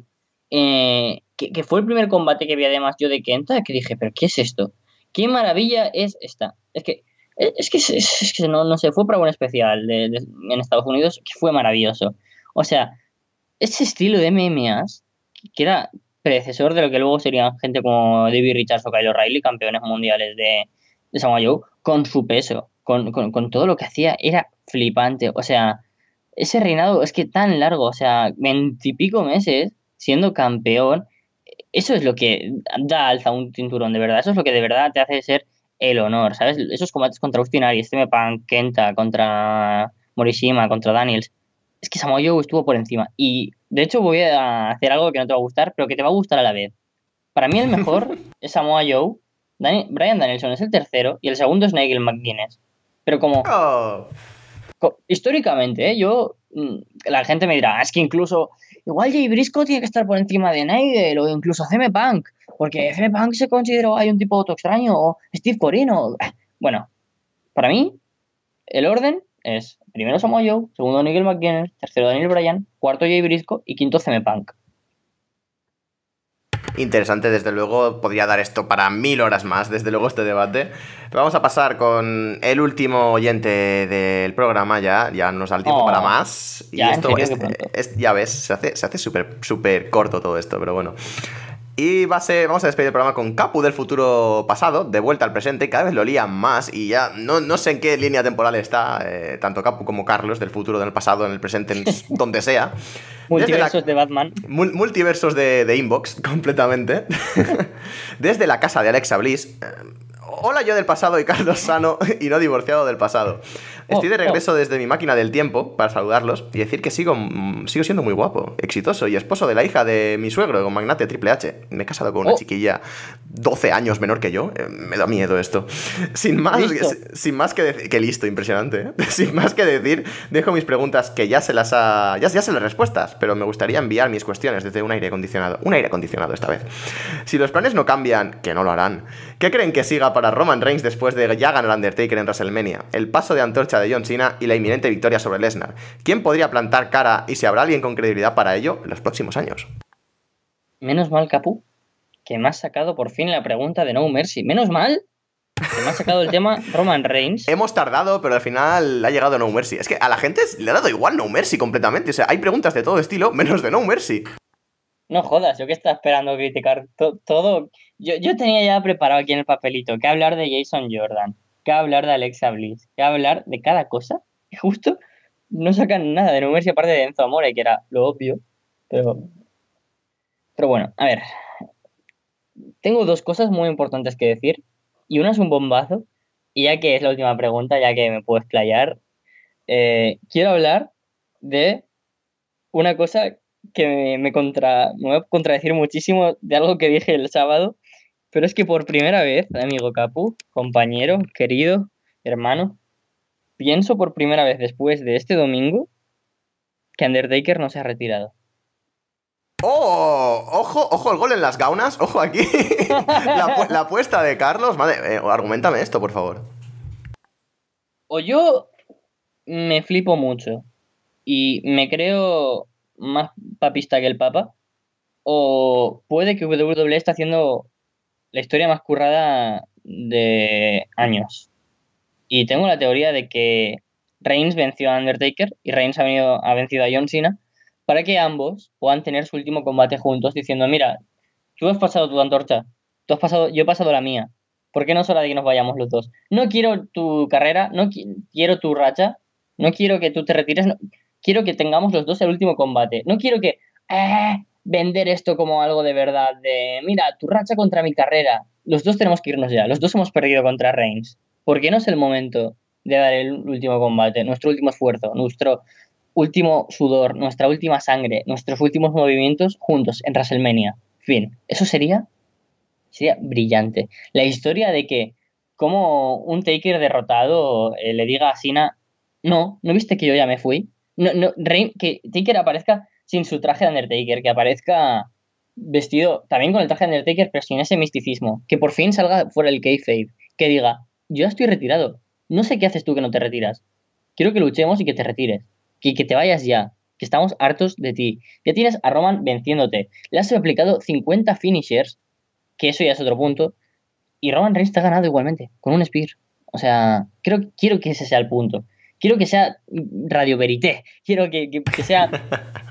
Eh, que, fue el primer combate que vi además yo de Kenta, que dije, pero ¿qué es esto? ¿Qué maravilla es esta? Es que, es que, es, que no, no sé, fue para un especial en Estados Unidos que fue maravilloso. O sea, ese estilo de MMAs, que era predecesor de lo que luego serían gente como David Richards o Kyle O'Reilly, campeones mundiales de, de Samoa Joe, con su peso, con, con todo lo que hacía, era flipante. O sea, ese reinado es que tan largo, o sea, veintipico meses siendo campeón, Eso es lo que da alza a un cinturón, de verdad. Eso es lo que de verdad te hace ser el honor, ¿sabes? Esos combates contra Austin Aries, CM Punk, Kenta, contra Morishima, contra Daniels. Es que Samoa Joe estuvo por encima. Y de hecho voy a hacer algo que no te va a gustar, pero que te va a gustar a la vez. Para mí el mejor es Samoa Joe. Dani- Brian Danielson es el tercero y el segundo es Nigel McGuinness. Pero como Oh, co- históricamente, ¿eh? yo mm, la gente me dirá, "Ah, es que incluso igual Jay Briscoe tiene que estar por encima de Nigel o incluso CM Punk, porque CM Punk se consideró hay un tipo auto extraño o Steve Corino. Bueno, para mí el orden es primero Samoa Joe, segundo Nigel McGuinness, tercero Daniel Bryan, cuarto Jay Briscoe y quinto CM Punk. Interesante, desde luego, podría dar esto para mil horas más, desde luego, este debate. Pero vamos a pasar con el último oyente del programa ya, ya nos da el tiempo Oh, para más. Y ya, esto es- ya ves, se hace, se hace súper súper corto todo esto, pero bueno. Y va a ser, vamos a despedir el programa con Capu del futuro pasado, de vuelta al presente, cada vez lo lían más y ya no, no sé en qué línea temporal está, eh, tanto Capu como Carlos, del futuro, del pasado, en el presente, en donde sea. La- Multiversos de Batman. Mul- multiversos de, de inbox, completamente. Desde la casa de Alexa Bliss. eh, Hola yo del pasado y Carlos Sano y no divorciado del pasado. Estoy de Oh, oh. regreso desde mi máquina del tiempo para saludarlos y decir que sigo, mm, sigo siendo muy guapo, exitoso y esposo de la hija de mi suegro, con magnate Triple H. Me he casado con una Oh. chiquilla 12 años menor que yo. eh, Me da miedo esto. Sin más, sin más que decir... Que listo, impresionante. ¿eh? Sin más que decir, dejo mis preguntas que ya se las ha... Ya, ya sé las respuestas, pero me gustaría enviar mis cuestiones desde un aire acondicionado. Un aire acondicionado esta vez. Si los planes no cambian, que no lo harán, ¿qué creen que siga para Roman Reigns después de ya ganar Undertaker en WrestleMania? El paso de antorcha de John Cena y la inminente victoria sobre Lesnar. ¿Quién podría plantar cara y si habrá alguien con credibilidad para ello en los próximos años? Menos mal, Capu, que me has sacado por fin la pregunta de No Mercy. Menos mal que me has sacado el tema Roman Reigns. Hemos tardado, pero al final ha llegado No Mercy. Es que a la gente le ha dado igual No Mercy completamente. O sea, hay preguntas de todo estilo, menos de No Mercy. No jodas, yo que estaba esperando criticar to- todo. Yo, yo tenía ya preparado aquí en el papelito que hablar de Jason Jordan, que hablar de Alexa Bliss, que hablar de cada cosa. Y justo no sacan nada de No Mercy aparte de Enzo Amore, que era lo obvio. Pero, pero bueno, a ver. Tengo dos cosas muy importantes que decir. Y una es un bombazo. Y ya que es la última pregunta, ya que me puedo explayar, eh, quiero hablar de una cosa que me, me contra, me a contradecir muchísimo de algo que dije el sábado, pero es que por primera vez, amigo Capu, compañero, querido, hermano, pienso por primera vez después de este domingo que Undertaker no se ha retirado. ¡Oh! Ojo, ojo el gol en las gaunas. Ojo aquí. la, pu- la apuesta de Carlos. Madre, eh, argumentame esto, por favor. O yo me flipo mucho y me creo más papista que el Papa, o puede que WWE está haciendo la historia más currada de años. Y tengo la teoría de que Reigns venció a Undertaker y Reigns ha, venido, ha vencido a John Cena para que ambos puedan tener su último combate juntos diciendo, mira, tú has pasado tu antorcha, tú has pasado, yo he pasado la mía. ¿Por qué no es hora de que nos vayamos los dos? No quiero tu carrera, no qui- quiero tu racha, no quiero que tú te retires, no- quiero que tengamos los dos el último combate. No quiero que eh, vender esto como algo de verdad, de mira, tu racha contra mi carrera. Los dos tenemos que irnos ya, los dos hemos perdido contra Reigns. ¿Por qué no es el momento de dar el último combate, nuestro último esfuerzo, nuestro último sudor, nuestra última sangre, nuestros últimos movimientos juntos en WrestleMania? Fin, eso sería sería brillante. La historia de que como un Taker derrotado eh, le diga a Cena, no, ¿no viste que yo ya me fui? No, no, Reign- que Taker aparezca sin su traje de Undertaker, que aparezca vestido también con el traje de Undertaker, pero sin ese misticismo, que por fin salga fuera el kayfabe, que diga, yo ya estoy retirado, no sé qué haces tú que no te retiras, quiero que luchemos y que te retires, que, que te vayas ya, que estamos hartos de ti, ya tienes a Roman venciéndote, le has aplicado 50 finishers, que eso ya es otro punto, y Roman Reigns te ha ganado igualmente, con un spear. O sea, creo, quiero que ese sea el punto. Quiero que sea Radio Verité. Quiero que, que- que sea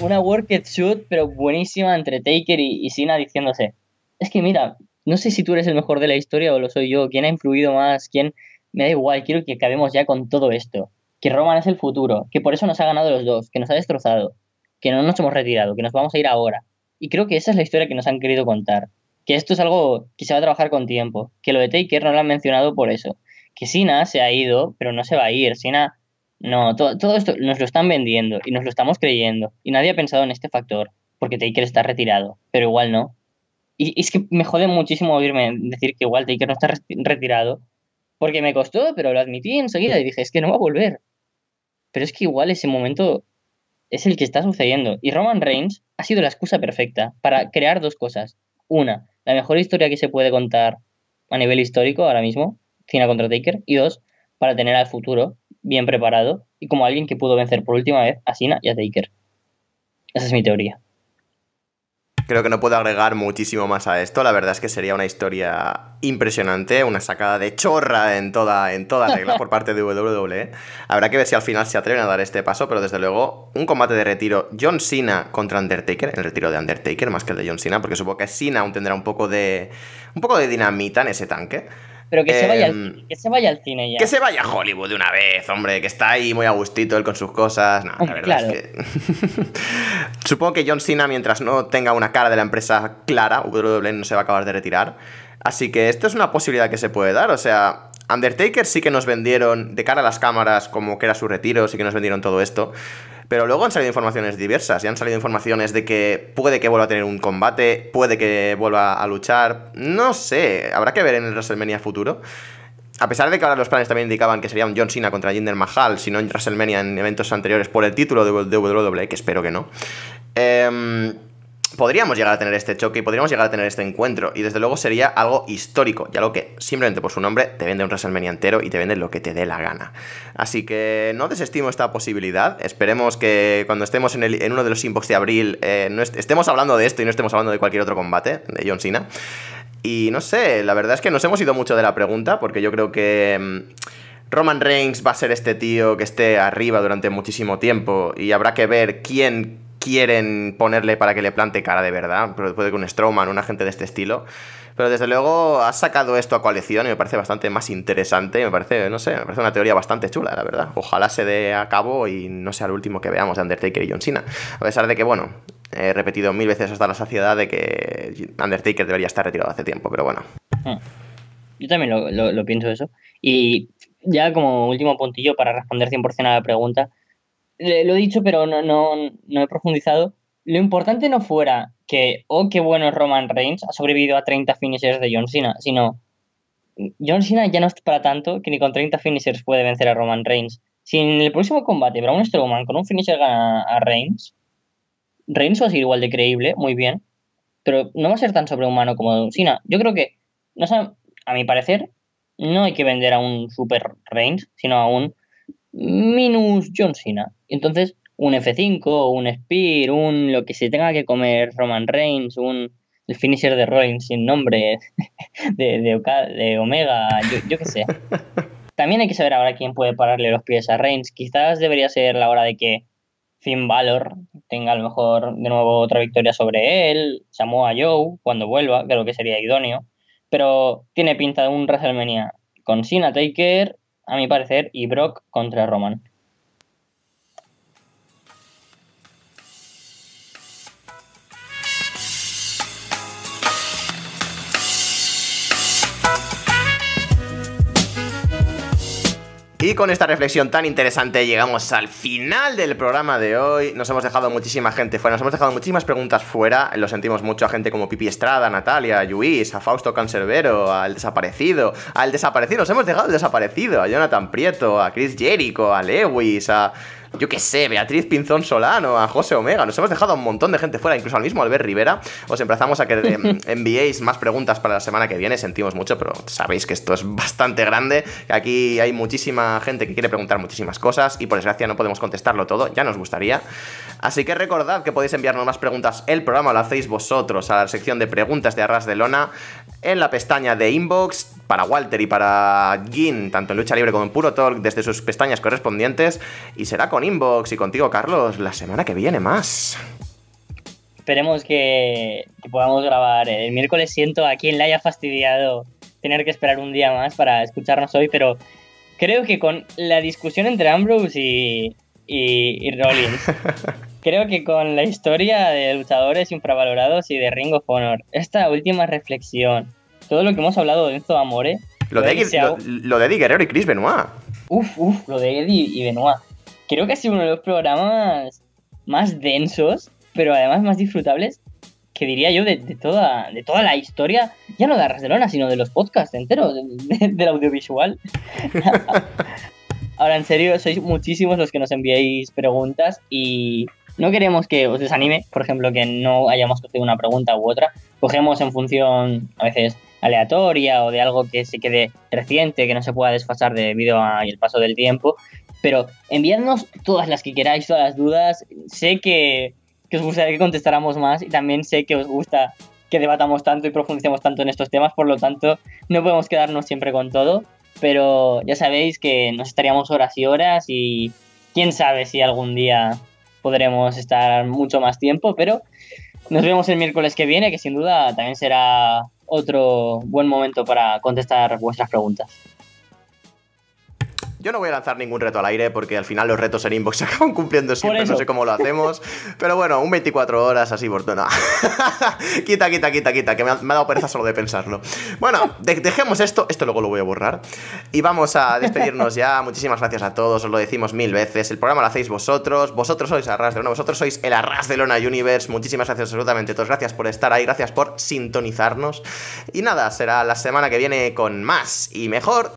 una worked shoot, pero buenísima entre Taker y, y Cena diciéndose. Es que mira, no sé si tú eres el mejor de la historia o lo soy yo. ¿Quién ha influido más? ¿Quién? Me da igual, quiero que acabemos ya con todo esto. Que Roman es el futuro, que por eso nos ha ganado los dos, que nos ha destrozado, que no nos hemos retirado, que nos vamos a ir ahora. Y creo que esa es la historia que nos han querido contar. Que esto es algo que se va a trabajar con tiempo. Que lo de Taker no lo han mencionado por eso. Que Sina se ha ido, pero no se va a ir. Sina, no, todo, todo esto nos lo están vendiendo y nos lo estamos creyendo. Y nadie ha pensado en este factor, porque Taker está retirado, pero igual no. Y, y es que me jode muchísimo oírme decir que igual Taker no está reti- retirado, porque me costó, pero lo admití enseguida y dije, es que no va a volver. Pero es que igual ese momento es el que está sucediendo. Y Roman Reigns ha sido la excusa perfecta para crear dos cosas. Una, la mejor historia que se puede contar a nivel histórico ahora mismo, Cena contra Taker. Y dos, para tener al futuro bien preparado y como alguien que pudo vencer por última vez a Cena y a Taker. Esa es mi teoría. Creo que no puedo agregar muchísimo más a esto. La verdad es que sería una historia impresionante, una sacada de chorra en toda, en toda regla por parte de WWE. Habrá que ver si al final se atreven a dar este paso, pero desde luego, un combate de retiro John Cena contra Undertaker, el retiro de Undertaker más que el de John Cena, porque supongo que Cena aún tendrá un poco de. un poco de dinamita en ese tanque. Pero que, se, vaya Em, al, que se vaya al cine ya. Que se vaya a Hollywood de una vez, hombre, que está ahí muy a gustito él con sus cosas. No, la verdad claro. es que. Supongo que John Cena, mientras no tenga una cara de la empresa clara, WWE no se va a acabar de retirar. Así que esto es una posibilidad que se puede dar. O sea, Undertaker sí que nos vendieron de cara a las cámaras como que era su retiro, sí que nos vendieron todo esto. Pero luego han salido informaciones diversas y han salido informaciones de que puede que vuelva a tener un combate, puede que vuelva a luchar. No sé, habrá que ver en el WrestleMania futuro. A pesar de que ahora los planes también indicaban que sería un John Cena contra Jinder Mahal, si no en WrestleMania en eventos anteriores por el título de WWE, que espero que no. Em, podríamos llegar a tener este choque y podríamos llegar a tener este encuentro. Y desde luego sería algo histórico, ya lo que simplemente por su nombre te vende un WrestleMania entero y te vende lo que te dé la gana. Así que no desestimo esta posibilidad. Esperemos que cuando estemos en, uno de los inbox de abril eh, estemos hablando de esto y no estemos hablando de cualquier otro combate de John Cena. Y no sé, la verdad es que nos hemos ido mucho de la pregunta porque yo creo que... mm, Roman Reigns va a ser este tío que esté arriba durante muchísimo tiempo y habrá que ver quién quieren ponerle para que le plante cara de verdad. Pero puede que un Strowman, una gente de este estilo. Pero desde luego has sacado esto a coalición y me parece bastante más interesante. Me parece, no sé, me parece una teoría bastante chula, la verdad. Ojalá se dé a cabo y no sea el último que veamos de Undertaker y John Cena. A pesar de que, bueno, he repetido mil veces hasta la saciedad de que Undertaker debería estar retirado hace tiempo, pero bueno. Hmm. Yo también lo, pienso eso. Y ya como último puntillo para responder 100% a la pregunta, lo he dicho pero no, no, no he profundizado. Lo importante no fuera que, oh, qué bueno Roman Reigns, ha sobrevivido a 30 finishers de John Cena, sino John Cena ya no es para tanto que ni con 30 finishers puede vencer a Roman Reigns. Si en el próximo combate Braun Strowman con un finisher gana a Reigns, Reigns va a ser igual de creíble, muy bien, pero no va a ser tan sobrehumano como Cena. Yo creo que, no sé, a mi parecer, no hay que vender a un Super Reigns, sino a un Minus John Cena. Entonces, un F5, un Spear, un lo que se tenga que comer Roman Reigns, un el finisher de Rollins sin nombre de, de, de Omega, yo, yo qué sé. También hay que saber ahora quién puede pararle los pies a Reigns. Quizás debería ser la hora de que Finn Balor tenga a lo mejor de nuevo otra victoria sobre él, Samoa Joe cuando vuelva, creo que sería idóneo, pero tiene pinta de un WrestleMania con Cena Taker, a mi parecer, y Brock contra Roman. Y con esta reflexión tan interesante llegamos al final del programa de hoy. Nos hemos dejado muchísima gente fuera, nos hemos dejado muchísimas preguntas fuera. Lo sentimos mucho a gente como Pipi Estrada, Natalia, Luis, a Fausto Cancerbero, al desaparecido, al desaparecido, nos hemos dejado al desaparecido, a Jonathan Prieto, a Chris Jericho, a Lewis, a yo qué sé, Beatriz Pinzón Solano, a José Omega. Nos hemos dejado a un montón de gente fuera, incluso al mismo Albert Rivera. Os emplazamos a que enviéis más preguntas para la semana que viene. Sentimos mucho, pero sabéis que esto es bastante grande. Aquí hay muchísima gente que quiere preguntar muchísimas cosas y por desgracia no podemos contestarlo todo. Ya nos gustaría. Así que recordad que podéis enviarnos más preguntas. El programa lo hacéis vosotros a la sección de preguntas de Arras de Lona en la pestaña de inbox para Walter y para Gin, tanto en lucha libre como en puro talk, desde sus pestañas correspondientes. Y será con inbox y contigo, Carlos, la semana que viene más. Esperemos que, que podamos grabar. El miércoles siento a quien le haya fastidiado tener que esperar un día más para escucharnos hoy, pero creo que con la discusión entre Ambrose y, y, y Rollins Creo que con la historia de luchadores infravalorados y de Ring of Honor, esta última reflexión, todo lo que hemos hablado de Enzo Amore, Lo de, Eddie, sea- lo, lo de Eddie Guerrero y Chris Benoit. Uf, uf, lo de Eddie y Benoit. Creo que ha sido uno de los programas más densos, pero además más disfrutables, que diría yo, de, de toda, de toda la historia, ya no de Arras de Lona, sino de los podcasts enteros, de- de- del audiovisual. Ahora, en serio, sois muchísimos los que nos enviáis preguntas y no queremos que os desanime, por ejemplo, que no hayamos cogido una pregunta u otra. Cogemos en función, a veces, aleatoria o de algo que se quede reciente, que no se pueda desfasar debido al paso del tiempo. Pero enviadnos todas las que queráis, todas las dudas. Sé que, que os gustaría que contestáramos más y también sé que os gusta que debatamos tanto y profundicemos tanto en estos temas, por lo tanto, no podemos quedarnos siempre con todo, pero ya sabéis que nos estaríamos horas y horas y quién sabe si algún día podremos estar mucho más tiempo, pero nos vemos el miércoles que viene, que sin duda también será otro buen momento para contestar vuestras preguntas. Yo no voy a lanzar ningún reto al aire porque al final los retos en inbox se acaban cumpliendo siempre, no sé cómo lo hacemos. Pero bueno, un 24 horas así por no. quita, quita, quita, quita, que me ha, me ha dado pereza solo de pensarlo. Bueno, de- dejemos esto, esto luego lo voy a borrar. Y vamos a despedirnos ya. Muchísimas gracias a todos, os lo decimos mil veces. El programa lo hacéis vosotros, vosotros sois Arras de Lona, vosotros sois el Arras de Lona Universe. Muchísimas gracias absolutamente a todos, gracias por estar ahí, gracias por sintonizarnos. Y nada, será la semana que viene con más y mejor